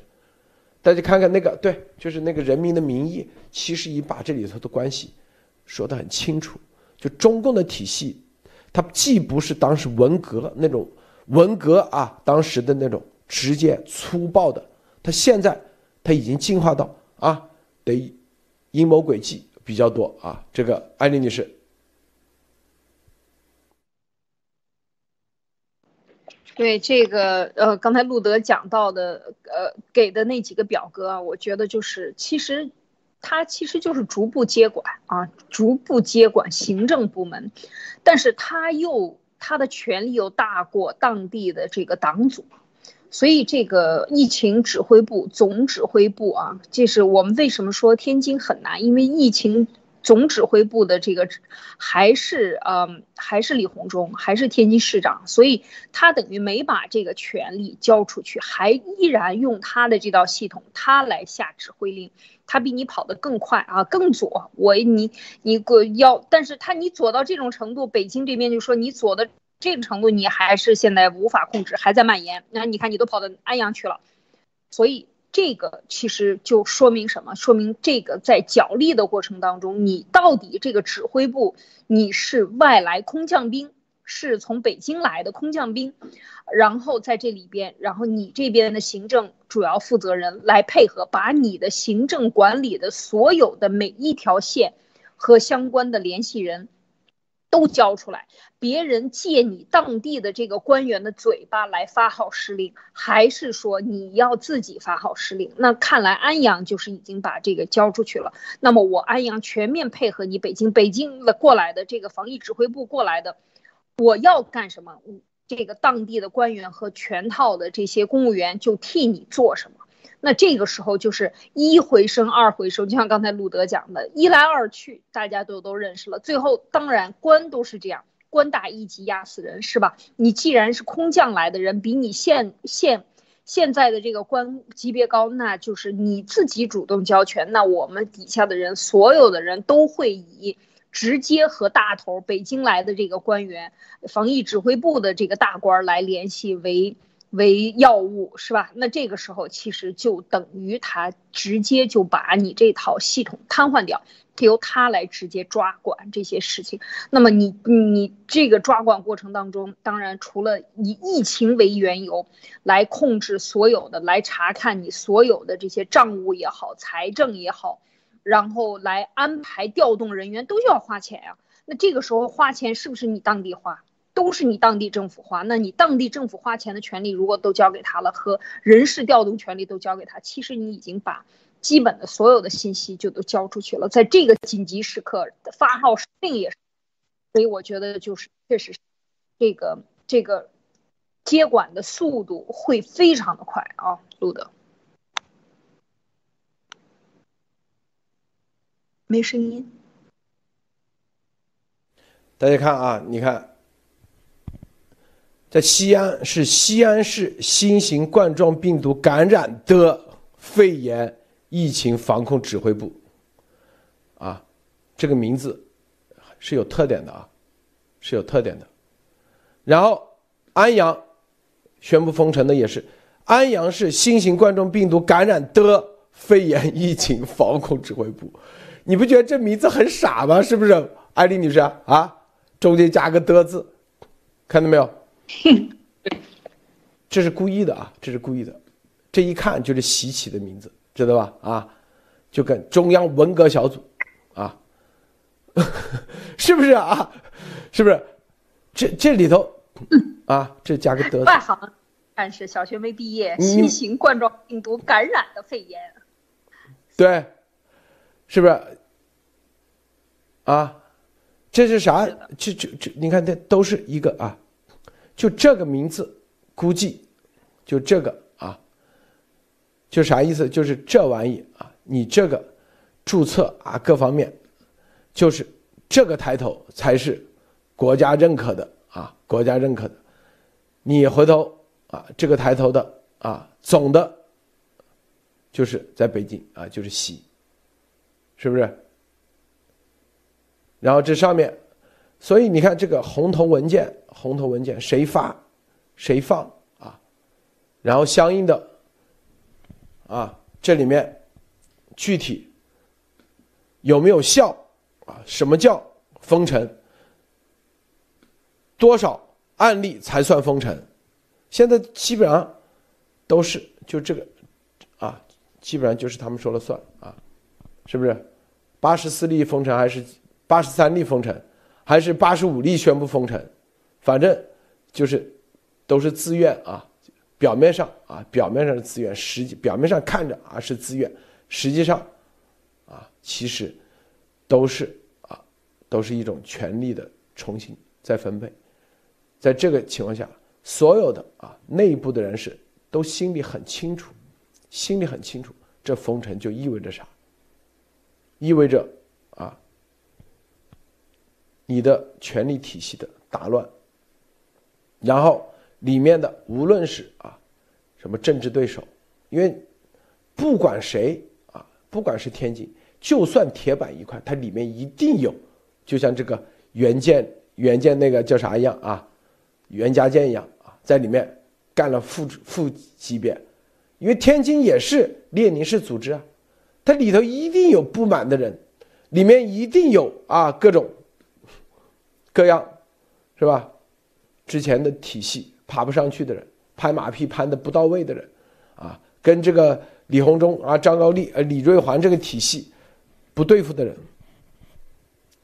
大家看看那个，对，就是那个《人民的名义》，其实已把这里头的关系说得很清楚。就中共的体系，它既不是当时文革那种文革啊，当时的那种直接粗暴的，它现在它已经进化到啊，得阴谋诡计比较多啊。这个艾丽女士。对这个呃，刚才路德讲到的呃，给的那几个表格啊，我觉得就是其实，他其实就是逐步接管啊，逐步接管行政部门，但是他又他的权力又大过当地的这个党组，所以这个疫情指挥部总指挥部啊，这是我们为什么说天津很难，因为疫情总指挥部的这个还是呃还是李鸿忠，还是天津市长，所以他等于没把这个权力交出去，还依然用他的这套系统，他来下指挥令，他比你跑得更快啊，更左。我你你个要，但是他你左到这种程度，北京这边就说你左的这个程度，你还是现在无法控制，还在蔓延。那你看你都跑到安阳去了，所以。这个其实就说明什么？说明这个在角力的过程当中，你到底这个指挥部你是外来空降兵，是从北京来的空降兵，然后在这里边，然后你这边的行政主要负责人来配合，把你的行政管理的所有的每一条线和相关的联系人。都交出来，别人借你当地的这个官员的嘴巴来发号施令，还是说你要自己发号施令？那看来安阳就是已经把这个交出去了。那么我安阳全面配合你北京，北京的过来的这个防疫指挥部过来的，我要干什么？这个当地的官员和全套的这些公务员就替你做什么？那这个时候就是一回生二回熟，就像刚才路德讲的，一来二去，大家都都认识了。最后当然官都是这样，官大一级压死人，是吧？你既然是空降来的人，比你现现现在的这个官级别高，那就是你自己主动交权。那我们底下的人，所有的人都会以直接和大头北京来的这个官员、防疫指挥部的这个大官来联系为。为药物是吧？那这个时候其实就等于他直接就把你这套系统瘫痪掉，由他来直接抓管这些事情。那么你你这个抓管过程当中，当然除了以疫情为缘由来控制所有的，来查看你所有的这些账务也好，财政也好，然后来安排调动人员都需要花钱呀。那这个时候花钱是不是你当地花？都是你当地政府花，那你当地政府花钱的权利如果都交给他了，和人事调动权利都交给他，其实你已经把基本的所有的信息就都交出去了。在这个紧急时刻发号施令也是，所以我觉得就是确实，这个这个接管的速度会非常的快啊，路德，没声音，大家看啊，你看。在西安是西安市新型冠状病毒感染的肺炎疫情防控指挥部，啊，这个名字是有特点的啊，是有特点的。然后安阳宣布封城的也是安阳市新型冠状病毒感染的肺炎疫情防控指挥部，你不觉得这名字很傻吗？是不是，艾丽女士啊？中间加个的字，看到没有？这是故意的啊！这是故意的，这一看就是习起的名字，知道吧？啊，就跟中央文革小组，啊，是不是啊？是不是？这这里头，啊，这加个德。外行，但是小学没毕业，新型冠状病毒感染的肺炎。对，是不是？啊，这是啥？这这这，你看，这都是一个啊。就这个名字，估计就这个啊，就啥意思？就是这玩意啊，你这个注册啊，各方面，就是这个抬头才是国家认可的啊，国家认可的。你回头啊，这个抬头的啊，总的，就是在北京啊，就是习，是不是？然后这上面。所以你看这个红头文件，红头文件谁发，谁放啊？然后相应的啊，这里面具体有没有效啊？什么叫封城？多少案例才算封城？现在基本上都是就这个啊，基本上就是他们说了算啊，是不是？八十四例封城还是八十三例封城？还是八十五例宣布封城，反正就是都是自愿啊，表面上啊，表面上是自愿，实际表面上看着啊是自愿，实际上啊其实都是啊都是一种权力的重新再分配，在这个情况下，所有的啊内部的人士都心里很清楚，心里很清楚，这封城就意味着啥？意味着你的权力体系的打乱，然后里面的无论是啊什么政治对手，因为不管谁啊，不管是天津，就算铁板一块，它里面一定有，就像这个原建原建那个叫啥一样啊，袁家健一样啊，在里面干了副副级别，因为天津也是列宁式组织啊，它里头一定有不满的人，里面一定有啊各种。各样，是吧？之前的体系爬不上去的人，拍马屁拍的不到位的人，啊，跟这个李鸿忠啊、张高丽、呃李瑞环这个体系不对付的人，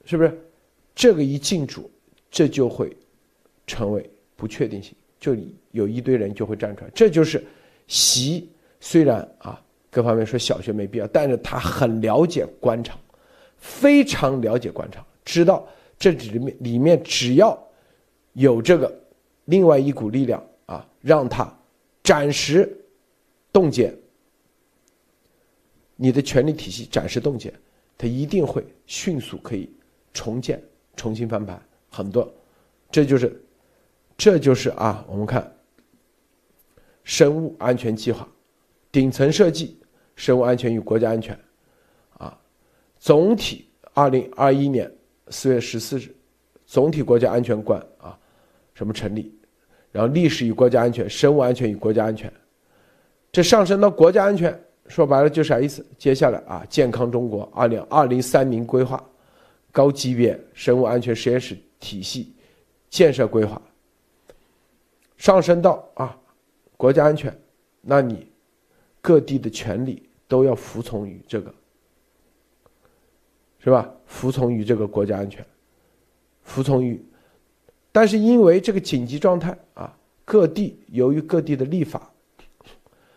是不是？这个一进驻，这就会成为不确定性，就有一堆人就会站出来。这就是习虽然啊各方面说小学没必要，但是他很了解官场，非常了解官场，知道。这里面里面只要有这个另外一股力量啊，让他暂时冻结你的权力体系，暂时冻结，他一定会迅速可以重建、重新翻盘。很多，这就是这就是啊，我们看生物安全计划顶层设计，生物安全与国家安全啊，总体二零二一年。四月十四日，总体国家安全观啊，什么成立？然后历史与国家安全、生物安全与国家安全，这上升到国家安全，说白了就啥意思？接下来啊，健康中国二零二零三零规划，高级别生物安全实验室体系建设规划，上升到啊国家安全，那你各地的权利都要服从于这个。是吧？服从于这个国家安全，服从于，但是因为这个紧急状态啊，各地由于各地的立法，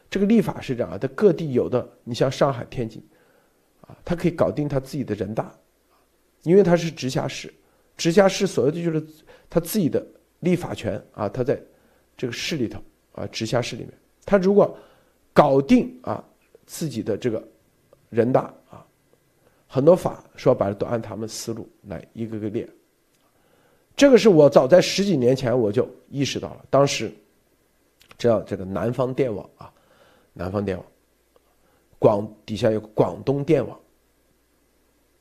这个立法是这样啊，它各地有的，你像上海、天津，啊，它可以搞定他自己的人大，因为它是直辖市，直辖市所谓的就是他自己的立法权啊，他在这个市里头啊，直辖市里面，他如果搞定啊自己的这个人大啊。很多法说白了都按他们思路来一个个列，这个是我早在十几年前我就意识到了。当时，知道这个南方电网啊，南方电网，广底下有广东电网。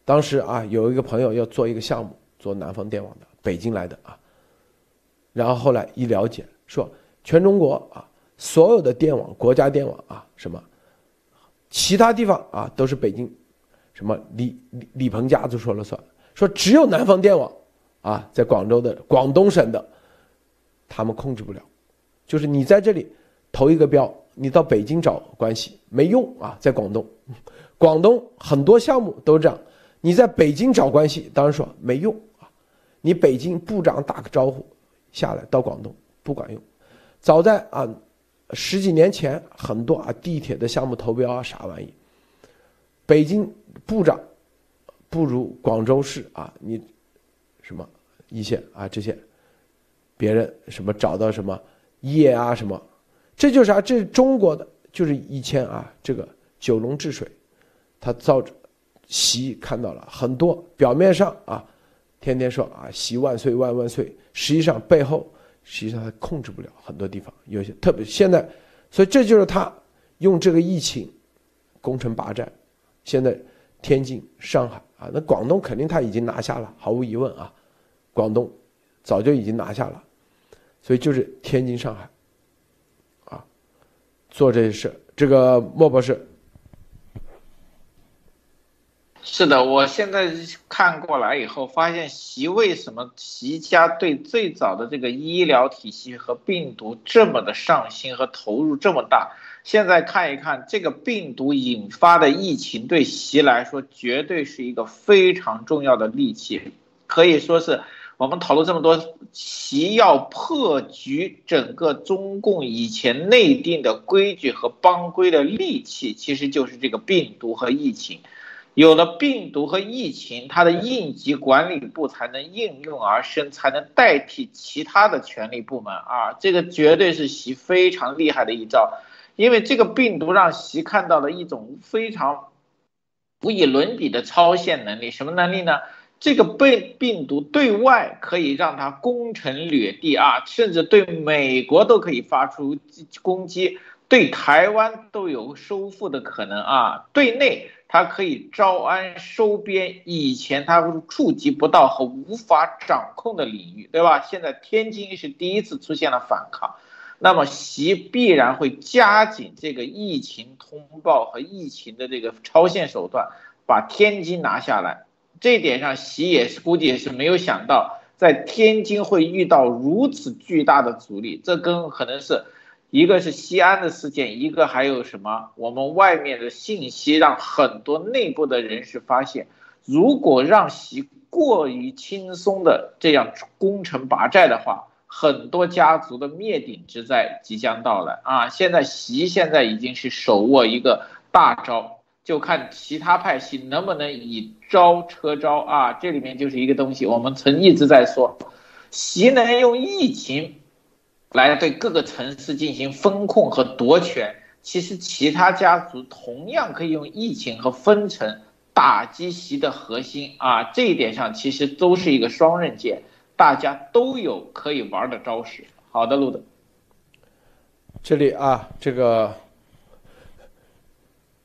当时啊，有一个朋友要做一个项目，做南方电网的，北京来的啊。然后后来一了解，说全中国啊，所有的电网，国家电网啊，什么，其他地方啊都是北京。什么李李李鹏家族说了算，说只有南方电网，啊，在广州的广东省的，他们控制不了，就是你在这里投一个标，你到北京找关系没用啊，在广东，广东很多项目都这样，你在北京找关系，当然说没用啊，你北京部长打个招呼，下来到广东不管用，早在啊十几年前，很多啊地铁的项目投标啊啥玩意。北京部长不如广州市啊，你什么一线啊这些，别人什么找到什么业啊什么，这就是啊？这是中国的，就是以前啊这个九龙治水，他造着习看到了很多表面上啊，天天说啊习万岁万万岁，实际上背后实际上他控制不了很多地方，有些特别现在，所以这就是他用这个疫情攻城拔寨。现在，天津、上海啊，那广东肯定他已经拿下了，毫无疑问啊，广东早就已经拿下了，所以就是天津、上海，啊，做这些事。这个莫博士，是的，我现在看过来以后，发现习为什么习家对最早的这个医疗体系和病毒这么的上心和投入这么大。现在看一看这个病毒引发的疫情，对习来说绝对是一个非常重要的利器，可以说是我们讨论这么多，习要破局整个中共以前内定的规矩和帮规的利器，其实就是这个病毒和疫情。有了病毒和疫情，它的应急管理部才能应运而生，才能代替其他的权力部门啊！这个绝对是习非常厉害的一招。因为这个病毒让习看到了一种非常无以伦比的超限能力，什么能力呢？这个被病毒对外可以让它攻城掠地啊，甚至对美国都可以发出攻击，对台湾都有收复的可能啊。对内它可以招安收编以前它触及不到和无法掌控的领域，对吧？现在天津是第一次出现了反抗。那么习必然会加紧这个疫情通报和疫情的这个超限手段，把天津拿下来。这点上，习也是估计也是没有想到，在天津会遇到如此巨大的阻力。这跟可能是一个是西安的事件，一个还有什么？我们外面的信息让很多内部的人士发现，如果让习过于轻松的这样攻城拔寨的话。很多家族的灭顶之灾即将到来啊！现在习现在已经是手握一个大招，就看其他派系能不能以招车招啊！这里面就是一个东西，我们曾一直在说，习能用疫情来对各个城市进行风控和夺权，其实其他家族同样可以用疫情和分层打击习的核心啊！这一点上其实都是一个双刃剑。大家都有可以玩的招式。好的，路德，这里啊，这个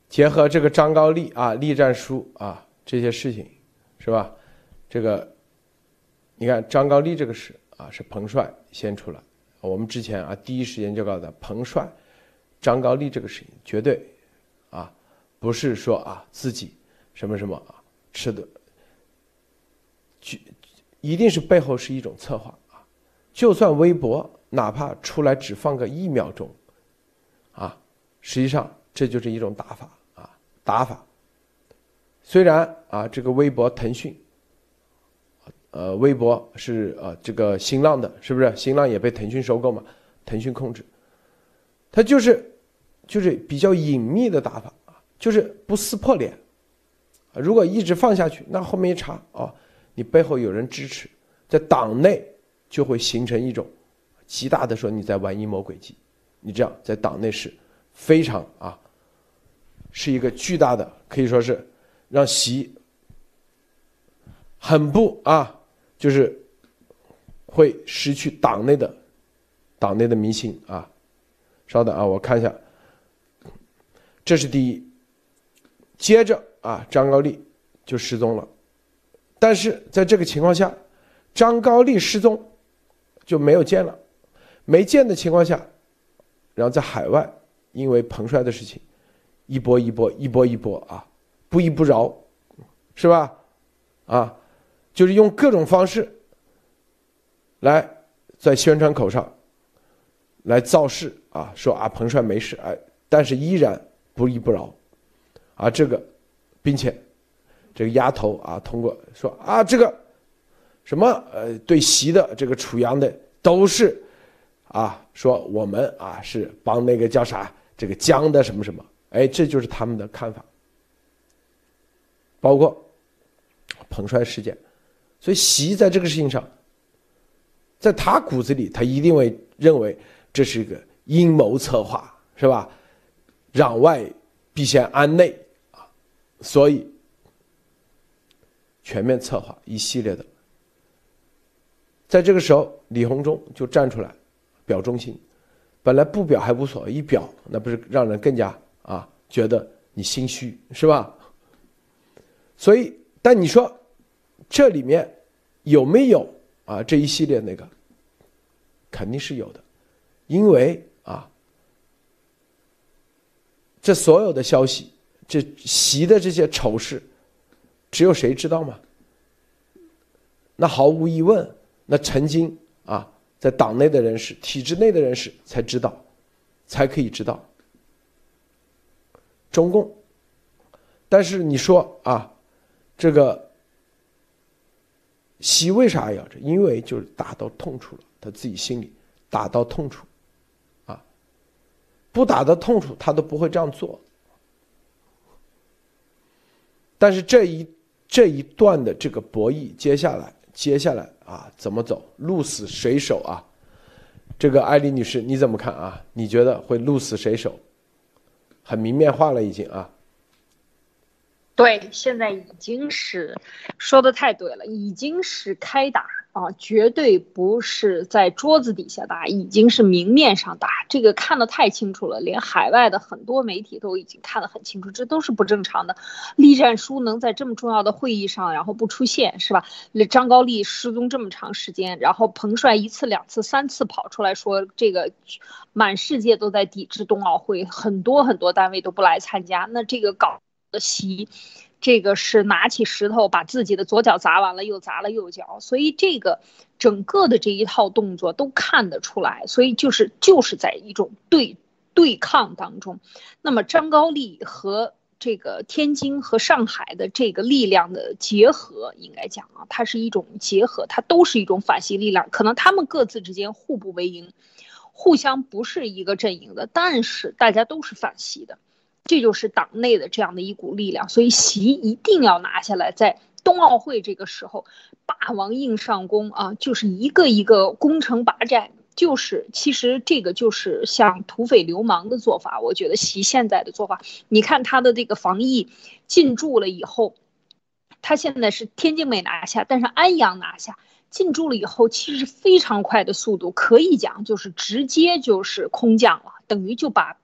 结合这个张高丽啊立战书啊这些事情，是吧？这个你看张高丽这个事啊，是彭帅先出来。我们之前啊第一时间就告诉他，彭帅、张高丽这个事情绝对啊不是说啊自己什么什么啊吃的，去。一定是背后是一种策划啊！就算微博哪怕出来只放个一秒钟，啊，实际上这就是一种打法啊，打法。虽然啊，这个微博腾讯，呃，微博是呃这个新浪的，是不是？新浪也被腾讯收购嘛？腾讯控制，它就是就是比较隐秘的打法啊，就是不撕破脸。如果一直放下去，那后面一查啊。你背后有人支持，在党内就会形成一种极大的说你在玩阴谋诡计，你这样在党内是非常啊，是一个巨大的，可以说是让习很不啊，就是会失去党内的党内的民心啊。稍等啊，我看一下，这是第一，接着啊，张高丽就失踪了。但是在这个情况下，张高丽失踪就没有见了，没见的情况下，然后在海外因为彭帅的事情，一波一波一波一波啊，不依不饶，是吧？啊，就是用各种方式来在宣传口上来造势啊，说啊彭帅没事哎，但是依然不依不饶，啊这个，并且。这个丫头啊，通过说啊，这个什么呃，对习的这个楚阳的都是啊，说我们啊是帮那个叫啥这个江的什么什么，哎，这就是他们的看法。包括彭帅事件，所以习在这个事情上，在他骨子里，他一定会认为这是一个阴谋策划，是吧？攘外必先安内啊，所以。全面策划一系列的，在这个时候，李鸿忠就站出来表忠心。本来不表还无所谓，一表那不是让人更加啊觉得你心虚是吧？所以，但你说这里面有没有啊这一系列那个？肯定是有的，因为啊，这所有的消息，这习的这些丑事。只有谁知道吗？那毫无疑问，那曾经啊，在党内的人士、体制内的人士才知道，才可以知道。中共，但是你说啊，这个习为啥要这？因为就是打到痛处了，他自己心里打到痛处，啊，不打到痛处，他都不会这样做。但是这一。这一段的这个博弈，接下来接下来啊，怎么走？鹿死谁手啊？这个艾丽女士你怎么看啊？你觉得会鹿死谁手？很明面化了已经啊。对，现在已经是说的太对了，已经是开打啊，绝对不是在桌子底下打，已经是明面上打。这个看得太清楚了，连海外的很多媒体都已经看得很清楚，这都是不正常的。栗战书能在这么重要的会议上，然后不出现，是吧？那张高丽失踪这么长时间，然后彭帅一次、两次、三次跑出来说，这个满世界都在抵制冬奥会，很多很多单位都不来参加，那这个搞的。习，这个是拿起石头把自己的左脚砸完了，又砸了右脚，所以这个整个的这一套动作都看得出来，所以就是就是在一种对对抗当中。那么张高丽和这个天津和上海的这个力量的结合，应该讲啊，它是一种结合，它都是一种反袭力量，可能他们各自之间互不为营，互相不是一个阵营的，但是大家都是反袭的。这就是党内的这样的一股力量，所以习一定要拿下来，在冬奥会这个时候，霸王硬上弓啊，就是一个一个攻城拔寨，就是其实这个就是像土匪流氓的做法。我觉得习现在的做法，你看他的这个防疫进驻了以后，他现在是天津没拿下，但是安阳拿下，进驻了以后，其实非常快的速度，可以讲就是直接就是空降了，等于就把。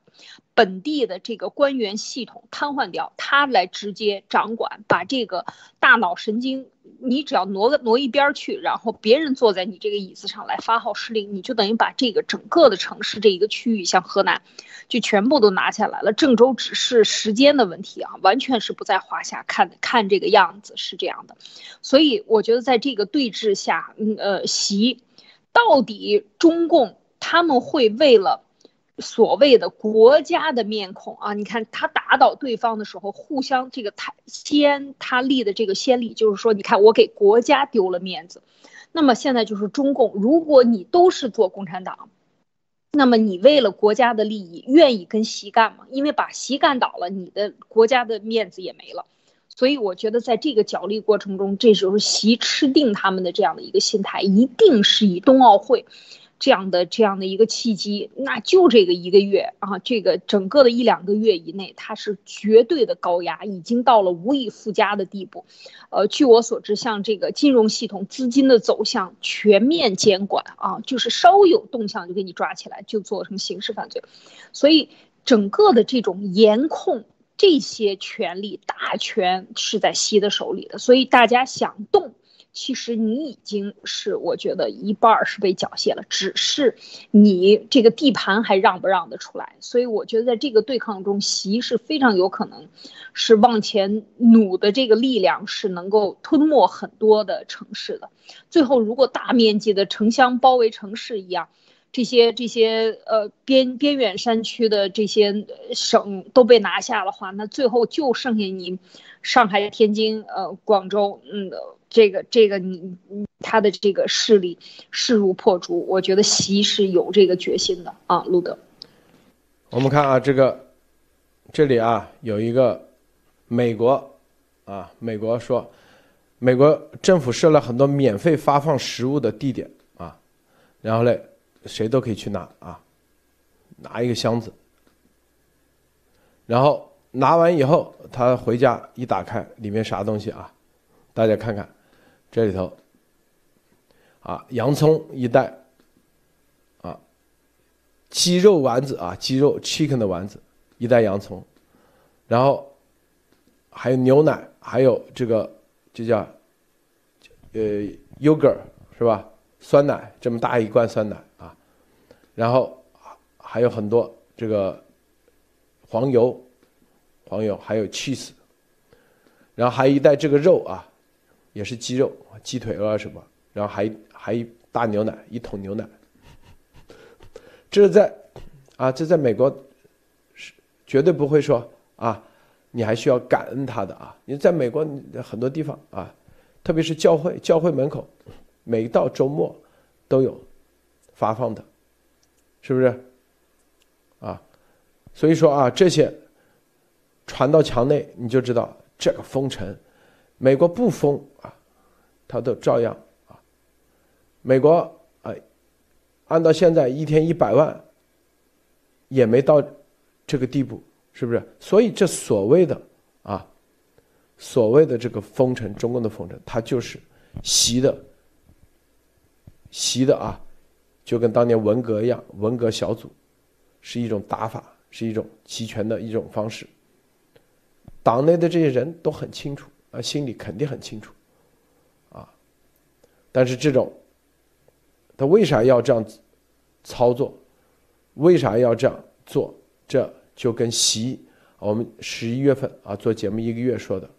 本地的这个官员系统瘫痪掉，他来直接掌管，把这个大脑神经，你只要挪个挪一边去，然后别人坐在你这个椅子上来发号施令，你就等于把这个整个的城市这一个区域，像河南，就全部都拿下来了。郑州只是时间的问题啊，完全是不在话下。看看这个样子是这样的，所以我觉得在这个对峙下，嗯呃，习到底中共他们会为了。所谓的国家的面孔啊，你看他打倒对方的时候，互相这个他先他立的这个先例，就是说，你看我给国家丢了面子。那么现在就是中共，如果你都是做共产党，那么你为了国家的利益，愿意跟习干吗？因为把习干倒了，你的国家的面子也没了。所以我觉得在这个角力过程中，这时候习吃定他们的这样的一个心态，一定是以冬奥会。这样的这样的一个契机，那就这个一个月啊，这个整个的一两个月以内，它是绝对的高压，已经到了无以复加的地步。呃，据我所知，像这个金融系统资金的走向全面监管啊，就是稍有动向就给你抓起来，就做成刑事犯罪。所以整个的这种严控这些权力大权是在习的手里的，所以大家想动。其实你已经是，我觉得一半是被缴械了，只是你这个地盘还让不让得出来。所以我觉得在这个对抗中，习是非常有可能是往前努的这个力量是能够吞没很多的城市的。最后，如果大面积的城乡包围城市一样，这些这些呃边边远山区的这些省都被拿下的话，那最后就剩下你上海、天津、呃广州，嗯。这个这个你他的这个势力势如破竹，我觉得习是有这个决心的啊，路德。我们看啊，这个这里啊有一个美国啊，美国说美国政府设了很多免费发放食物的地点啊，然后嘞谁都可以去拿啊，拿一个箱子，然后拿完以后他回家一打开里面啥东西啊，大家看看。这里头，啊，洋葱一袋，啊，鸡肉丸子啊，鸡肉 chicken 的丸子，一袋洋葱，然后还有牛奶，还有这个就叫呃 yogurt 是吧？酸奶这么大一罐酸奶啊，然后还有很多这个黄油，黄油还有 cheese，然后还有一袋这个肉啊。也是鸡肉、鸡腿啊什么，然后还还一大牛奶，一桶牛奶。这是在啊，这在美国是绝对不会说啊，你还需要感恩他的啊。你在美国很多地方啊，特别是教会，教会门口每到周末都有发放的，是不是？啊，所以说啊，这些传到墙内，你就知道这个封城。美国不封啊，他都照样啊。美国啊，按照现在一天一百万，也没到这个地步，是不是？所以这所谓的啊，所谓的这个封城，中共的封城，它就是习的，习的啊，就跟当年文革一样，文革小组是一种打法，是一种集权的一种方式。党内的这些人都很清楚啊，心里肯定很清楚，啊，但是这种，他为啥要这样操作？为啥要这样做？这就跟习，我们十一月份啊做节目一个月说的，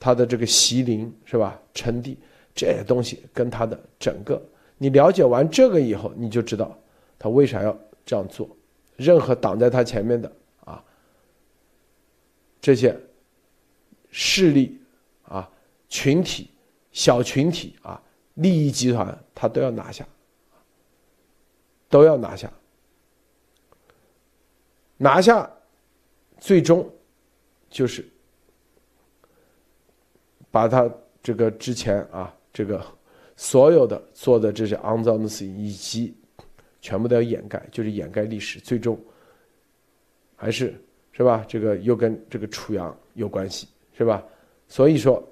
他的这个习灵是吧？称帝这些东西跟他的整个，你了解完这个以后，你就知道他为啥要这样做。任何挡在他前面的啊。这些势力啊、群体、小群体啊、利益集团，他都要拿下，都要拿下，拿下，最终就是把他这个之前啊，这个所有的做的这些肮脏的事情，以及全部都要掩盖，就是掩盖历史，最终还是。是吧？这个又跟这个楚阳有关系，是吧？所以说，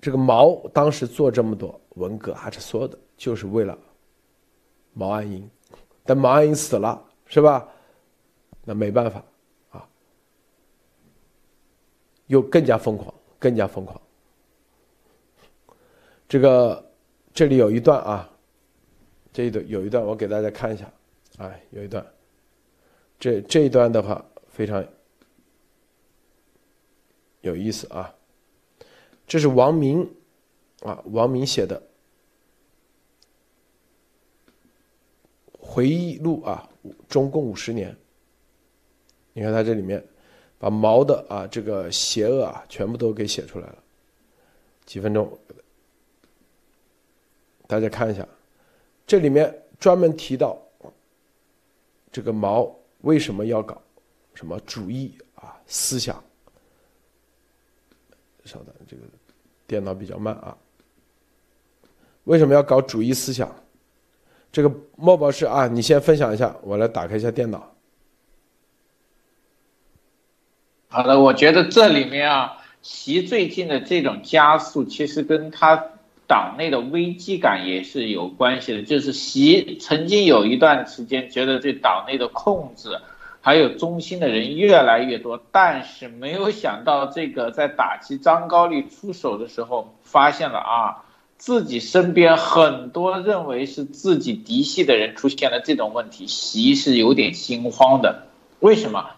这个毛当时做这么多文革啊，这所有的就是为了毛岸英。等毛岸英死了，是吧？那没办法啊，又更加疯狂，更加疯狂。这个这里有一段啊，这一段有一段，我给大家看一下，哎，有一段。这这一段的话非常有意思啊，这是王明啊，王明写的回忆录啊，中共五十年。你看他这里面把毛的啊这个邪恶啊全部都给写出来了，几分钟，大家看一下，这里面专门提到这个毛。为什么要搞什么主义啊思想？稍等，这个电脑比较慢啊。为什么要搞主义思想？这个莫博士啊，你先分享一下，我来打开一下电脑。好的，我觉得这里面啊，习最近的这种加速，其实跟他。党内的危机感也是有关系的，就是习曾经有一段时间觉得对党内的控制还有中心的人越来越多，但是没有想到这个在打击张高丽出手的时候，发现了啊，自己身边很多认为是自己嫡系的人出现了这种问题，习是有点心慌的。为什么？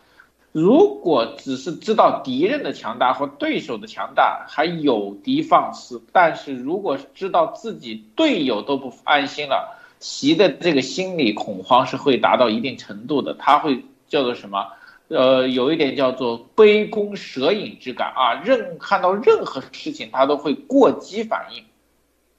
如果只是知道敌人的强大或对手的强大，还有的放矢；但是如果知道自己队友都不安心了，习的这个心理恐慌是会达到一定程度的。他会叫做什么？呃，有一点叫做杯弓蛇影之感啊，任看到任何事情他都会过激反应。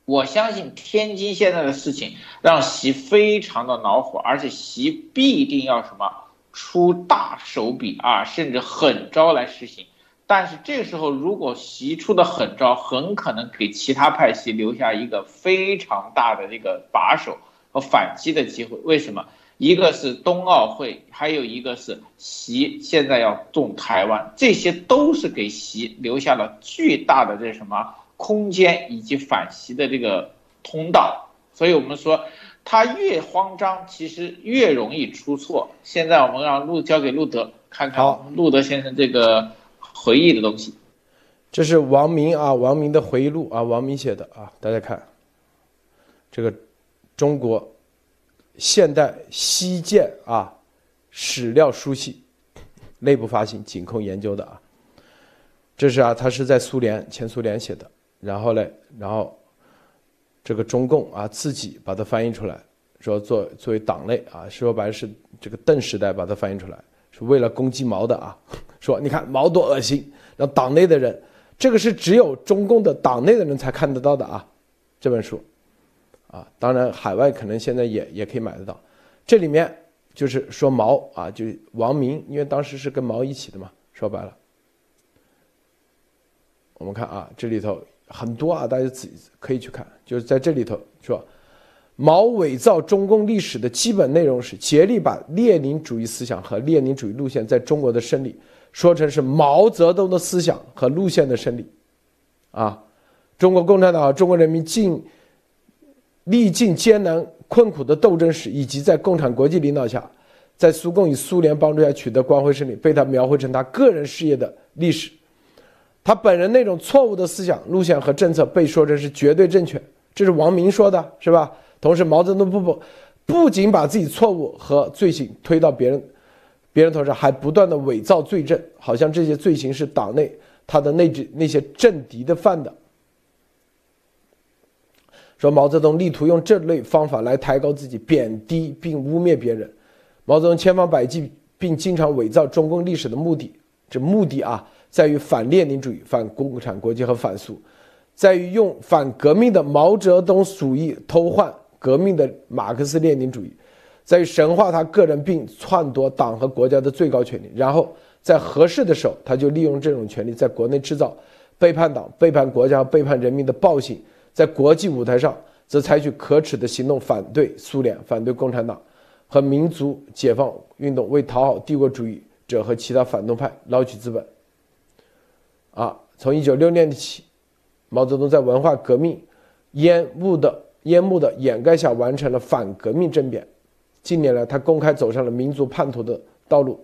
我相信天津现在的事情让习非常的恼火，而且习必定要什么？出大手笔啊，甚至狠招来实行，但是这个时候如果习出的狠招，很可能给其他派系留下一个非常大的这个把手和反击的机会。为什么？一个是冬奥会，还有一个是习现在要动台湾，这些都是给习留下了巨大的这什么空间以及反习的这个通道。所以我们说。他越慌张，其实越容易出错。现在我们让路交给路德看看路德先生这个回忆的东西。这是王明啊，王明的回忆录啊，王明写的啊，大家看，这个中国现代西建啊史料书系内部发行，仅供研究的啊。这是啊，他是在苏联前苏联写的，然后嘞，然后。这个中共啊，自己把它翻译出来，说作作为党内啊，说白了是这个邓时代把它翻译出来，是为了攻击毛的啊。说你看毛多恶心，让党内的人，这个是只有中共的党内的人才看得到的啊。这本书，啊，当然海外可能现在也也可以买得到。这里面就是说毛啊，就王明，因为当时是跟毛一起的嘛。说白了，我们看啊，这里头。很多啊，大家自己可以去看，就是在这里头说，毛伪造中共历史的基本内容是竭力把列宁主义思想和列宁主义路线在中国的胜利说成是毛泽东的思想和路线的胜利，啊，中国共产党和中国人民尽历尽艰难困苦的斗争史，以及在共产国际领导下，在苏共与苏联帮助下取得光辉胜利，被他描绘成他个人事业的历史。他本人那种错误的思想路线和政策被说成是绝对正确，这是王明说的，是吧？同时，毛泽东不不不仅把自己错误和罪行推到别人别人头上，还不断的伪造罪证，好像这些罪行是党内他的那支那些政敌的犯的。说毛泽东力图用这类方法来抬高自己，贬低并污蔑别人。毛泽东千方百计并经常伪造中共历史的目的，这目的啊，在于反列宁主义、反共产国际和反苏，在于用反革命的毛泽东主义偷换。革命的马克思列宁主义，在于神化他个人，并篡夺党和国家的最高权力。然后在合适的时候，他就利用这种权利，在国内制造背叛党、背叛国家、背叛人民的暴行；在国际舞台上，则采取可耻的行动，反对苏联、反对共产党和民族解放运动，为讨好帝国主义者和其他反动派捞取资本。啊，从一九六六年起，毛泽东在文化革命烟雾的。烟幕的掩盖下，完成了反革命政变。近年来，他公开走上了民族叛徒的道路，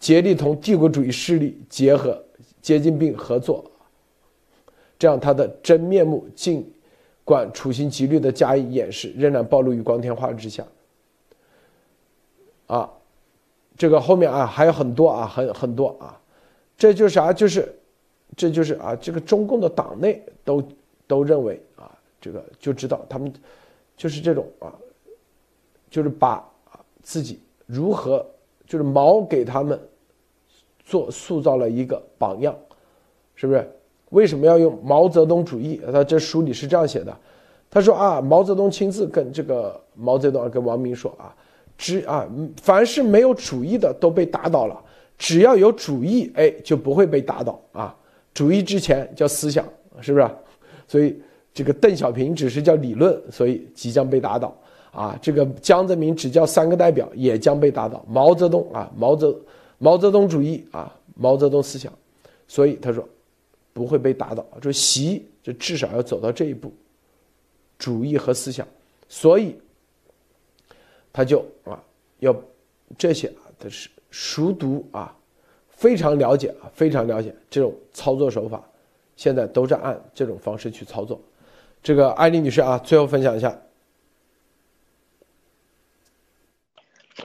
竭力同帝国主义势力结合、接近并合作。这样，他的真面目尽管处心积虑的加以掩饰，仍然暴露于光天化日之下。啊，这个后面啊还有很多啊，很很多啊，这就是啥？就是，这就是啊，这个中共的党内都都认为啊。这个就知道他们就是这种啊，就是把自己如何就是毛给他们做塑造了一个榜样，是不是？为什么要用毛泽东主义？他这书里是这样写的，他说啊，毛泽东亲自跟这个毛泽东跟王明说啊，只啊凡是没有主义的都被打倒了，只要有主义，哎就不会被打倒啊。主义之前叫思想，是不是？所以。这个邓小平只是叫理论，所以即将被打倒啊！这个江泽民只叫三个代表，也将被打倒。毛泽东啊，毛泽毛泽东主义啊，毛泽东思想，所以他说不会被打倒。就习就至少要走到这一步，主义和思想，所以他就啊要这些啊，他是熟读啊，非常了解啊，非常了解这种操作手法，现在都在按这种方式去操作。这个艾丽女士啊，最后分享一下。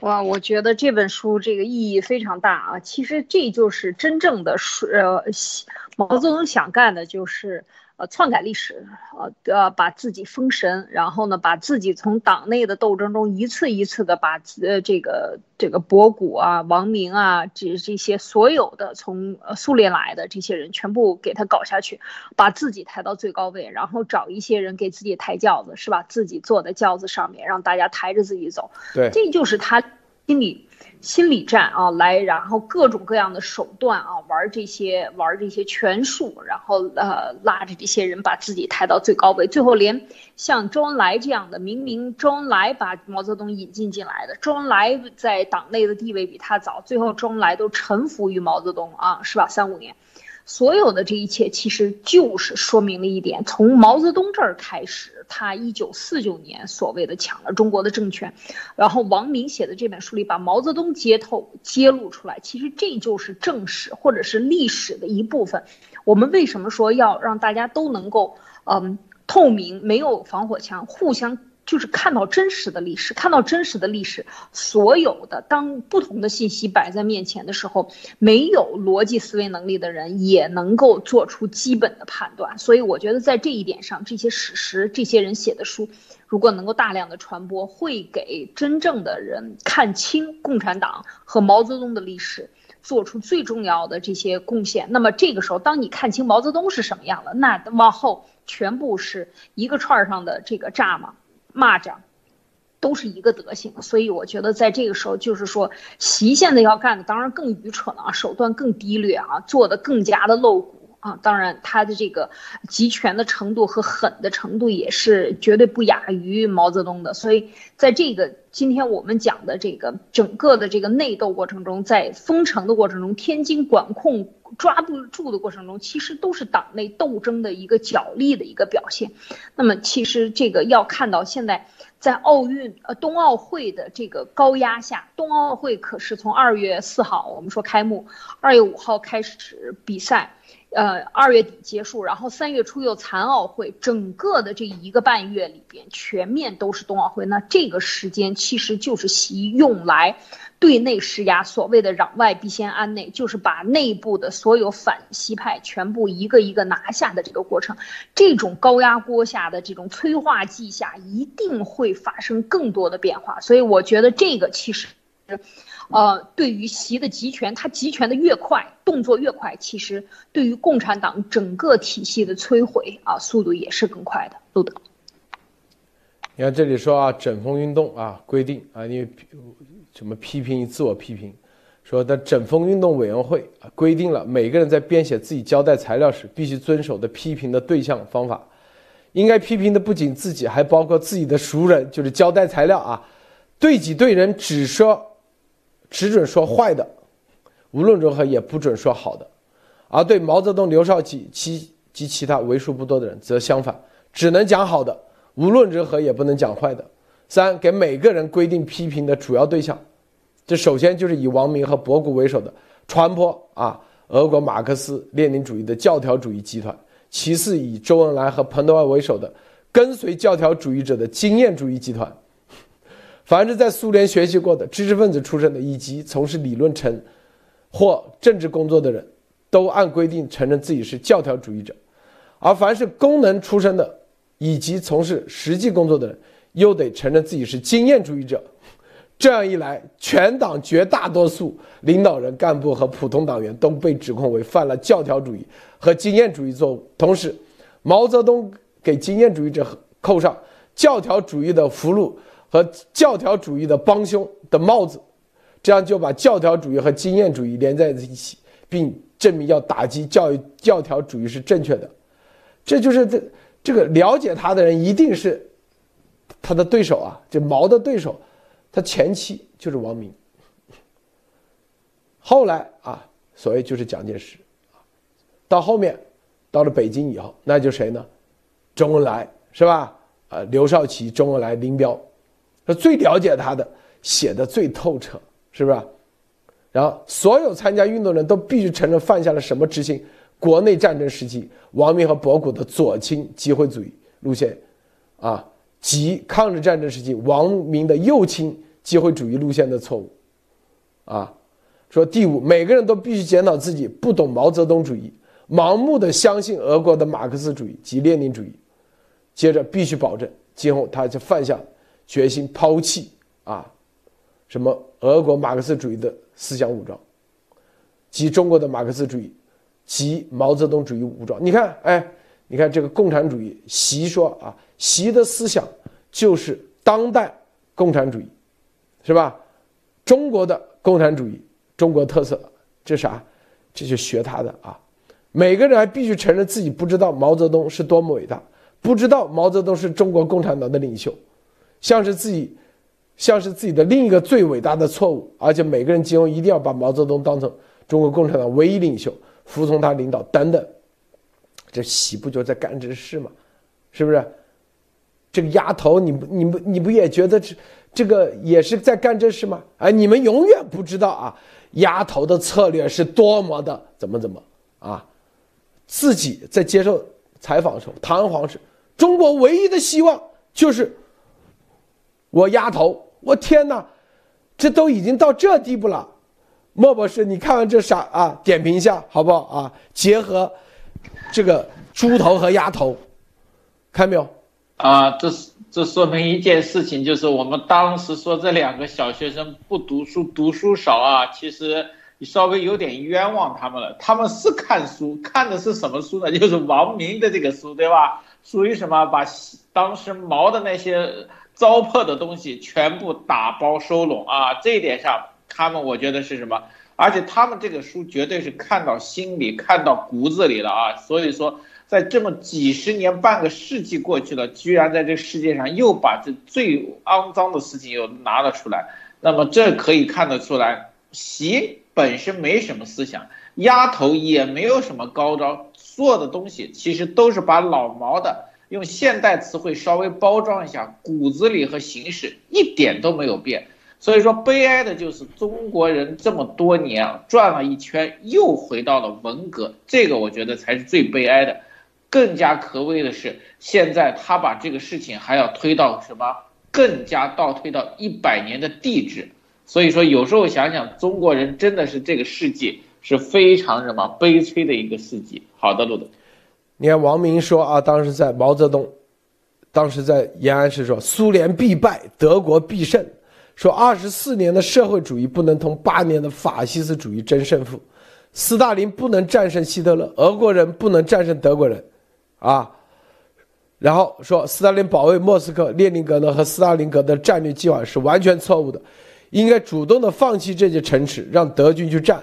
哇，我觉得这本书这个意义非常大啊！其实这就是真正的是呃，毛泽东想干的就是。呃，篡改历史，呃呃，把自己封神，然后呢，把自己从党内的斗争中一次一次的把呃这个这个博古啊、王明啊这这些所有的从苏联来的这些人全部给他搞下去，把自己抬到最高位，然后找一些人给自己抬轿子，是吧？自己坐在轿子上面，让大家抬着自己走。对，这就是他心里。心理战啊，来，然后各种各样的手段啊，玩这些玩这些权术，然后呃拉着这些人把自己抬到最高位，最后连像周恩来这样的，明明周恩来把毛泽东引进进来的，周恩来在党内的地位比他早，最后周恩来都臣服于毛泽东啊，是吧？三五年。所有的这一切，其实就是说明了一点：从毛泽东这儿开始，他一九四九年所谓的抢了中国的政权，然后王明写的这本书里把毛泽东揭透、揭露出来，其实这就是正史或者是历史的一部分。我们为什么说要让大家都能够嗯透明，没有防火墙，互相？就是看到真实的历史，看到真实的历史，所有的当不同的信息摆在面前的时候，没有逻辑思维能力的人也能够做出基本的判断。所以我觉得在这一点上，这些史实，这些人写的书，如果能够大量的传播，会给真正的人看清共产党和毛泽东的历史，做出最重要的这些贡献。那么这个时候，当你看清毛泽东是什么样了，那往后全部是一个串上的这个蚱蜢。蚂蚱都是一个德行，所以我觉得在这个时候，就是说，习现在要干的当然更愚蠢了啊，手段更低劣啊，做的更加的露骨啊，当然他的这个集权的程度和狠的程度也是绝对不亚于毛泽东的。所以在这个今天我们讲的这个整个的这个内斗过程中，在封城的过程中，天津管控抓不住的过程中，其实都是党内斗争的一个角力的一个表现。那么其实这个要看到现在在奥运呃冬奥会的这个高压下，冬奥会可是从二月四号我们说开幕，二月五号开始比赛。呃，二月底结束，然后三月初又残奥会，整个的这一个半月里边，全面都是冬奥会。那这个时间其实就是习用来对内施压，所谓的攘外必先安内，就是把内部的所有反西派全部一个一个拿下的这个过程。这种高压锅下的这种催化剂下，一定会发生更多的变化。所以我觉得这个其实。呃，对于习的集权，他集权的越快，动作越快，其实对于共产党整个体系的摧毁啊，速度也是更快的。路德，你看这里说啊，整风运动啊，规定啊，因为什么批评自我批评，说的整风运动委员会啊，规定了每个人在编写自己交代材料时必须遵守的批评的对象方法，应该批评的不仅自己，还包括自己的熟人，就是交代材料啊，对己对人只说。只准说坏的，无论如何也不准说好的，而对毛泽东、刘少奇其及其他为数不多的人则相反，只能讲好的，无论如何也不能讲坏的。三，给每个人规定批评的主要对象，这首先就是以王明和博古为首的传播啊俄国马克思列宁主义的教条主义集团，其次以周恩来和彭德怀为首的跟随教条主义者的经验主义集团。凡是在苏联学习过的知识分子出身的，以及从事理论成或政治工作的人，都按规定承认自己是教条主义者；而凡是工人出身的，以及从事实际工作的人，又得承认自己是经验主义者。这样一来，全党绝大多数领导人、干部和普通党员都被指控为犯了教条主义和经验主义错误。同时，毛泽东给经验主义者扣上教条主义的俘虏。和教条主义的帮凶的帽子，这样就把教条主义和经验主义连在一起，并证明要打击教育教条主义是正确的。这就是这这个了解他的人一定是他的对手啊，这毛的对手，他前期就是王明，后来啊，所谓就是蒋介石，到后面到了北京以后，那就谁呢？周恩来是吧？啊，刘少奇、周恩来、林彪。他最了解他的，写的最透彻，是不是？然后所有参加运动的人都必须承认犯下了什么执行国内战争时期王明和博古的左倾机会主义路线，啊，及抗日战争时期王明的右倾机会主义路线的错误，啊，说第五，每个人都必须检讨自己不懂毛泽东主义，盲目的相信俄国的马克思主义及列宁主义，接着必须保证今后他就犯下。决心抛弃啊，什么俄国马克思主义的思想武装，及中国的马克思主义，及毛泽东主义武装。你看，哎，你看这个共产主义，习说啊，习的思想就是当代共产主义，是吧？中国的共产主义，中国特色，这啥？这就学他的啊。每个人还必须承认自己不知道毛泽东是多么伟大，不知道毛泽东是中国共产党的领袖。像是自己，像是自己的另一个最伟大的错误，而且每个人今后一定要把毛泽东当成中国共产党唯一领袖，服从他领导等等。这习不就在干这事吗？是不是？这个丫头，你不你不你不也觉得这这个也是在干这事吗？哎，你们永远不知道啊，丫头的策略是多么的怎么怎么啊？自己在接受采访的时候，堂皇是中国唯一的希望就是。我丫头，我天哪，这都已经到这地步了，莫博士，你看完这啥啊？点评一下好不好啊？结合这个猪头和丫头，看没有？啊，这是这说明一件事情，就是我们当时说这两个小学生不读书，读书少啊，其实你稍微有点冤枉他们了。他们是看书，看的是什么书呢？就是王明的这个书，对吧？属于什么？把当时毛的那些。糟粕的东西全部打包收拢啊！这一点上，他们我觉得是什么？而且他们这个书绝对是看到心里、看到骨子里了啊！所以说，在这么几十年、半个世纪过去了，居然在这世界上又把这最肮脏的事情又拿了出来，那么这可以看得出来，习本身没什么思想，丫头也没有什么高招，做的东西其实都是把老毛的用现代词汇稍微包装一下，骨子里和形式一点都没有变。所以说，悲哀的就是中国人这么多年啊转了一圈，又回到了文革，这个我觉得才是最悲哀的。更加可悲的是，现在他把这个事情还要推到什么？更加倒推到一百年的地质。所以说，有时候想想，中国人真的是这个世纪是非常什么悲催的一个世纪。好的，路德，你看王明说啊，当时在毛泽东，当时在延安时说，苏联必败，德国必胜。说二十四年的社会主义不能同八年的法西斯主义争胜负，斯大林不能战胜希特勒，俄国人不能战胜德国人，啊，然后说斯大林保卫莫斯科、列宁格勒和斯大林格的战略计划是完全错误的，应该主动的放弃这些城池，让德军去战，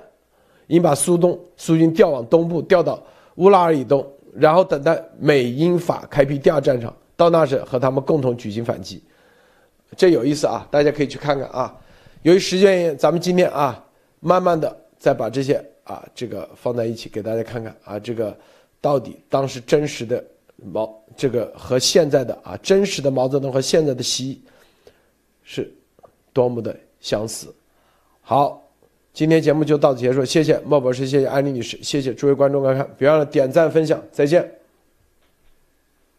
应把苏东苏军调往东部，调到乌拉尔以东，然后等待美英法开辟第二战场，到那时和他们共同举行反击。这有意思啊，大家可以去看看啊。由于时间原因，咱们今天啊，慢慢的再把这些啊这个放在一起给大家看看啊，这个到底当时真实的毛这个和现在的啊真实的毛泽东和现在的习是多么的相似。好，今天节目就到此结束，谢谢莫博士，谢谢安妮女士，谢谢诸位观众观看，别忘了点赞分享，再见。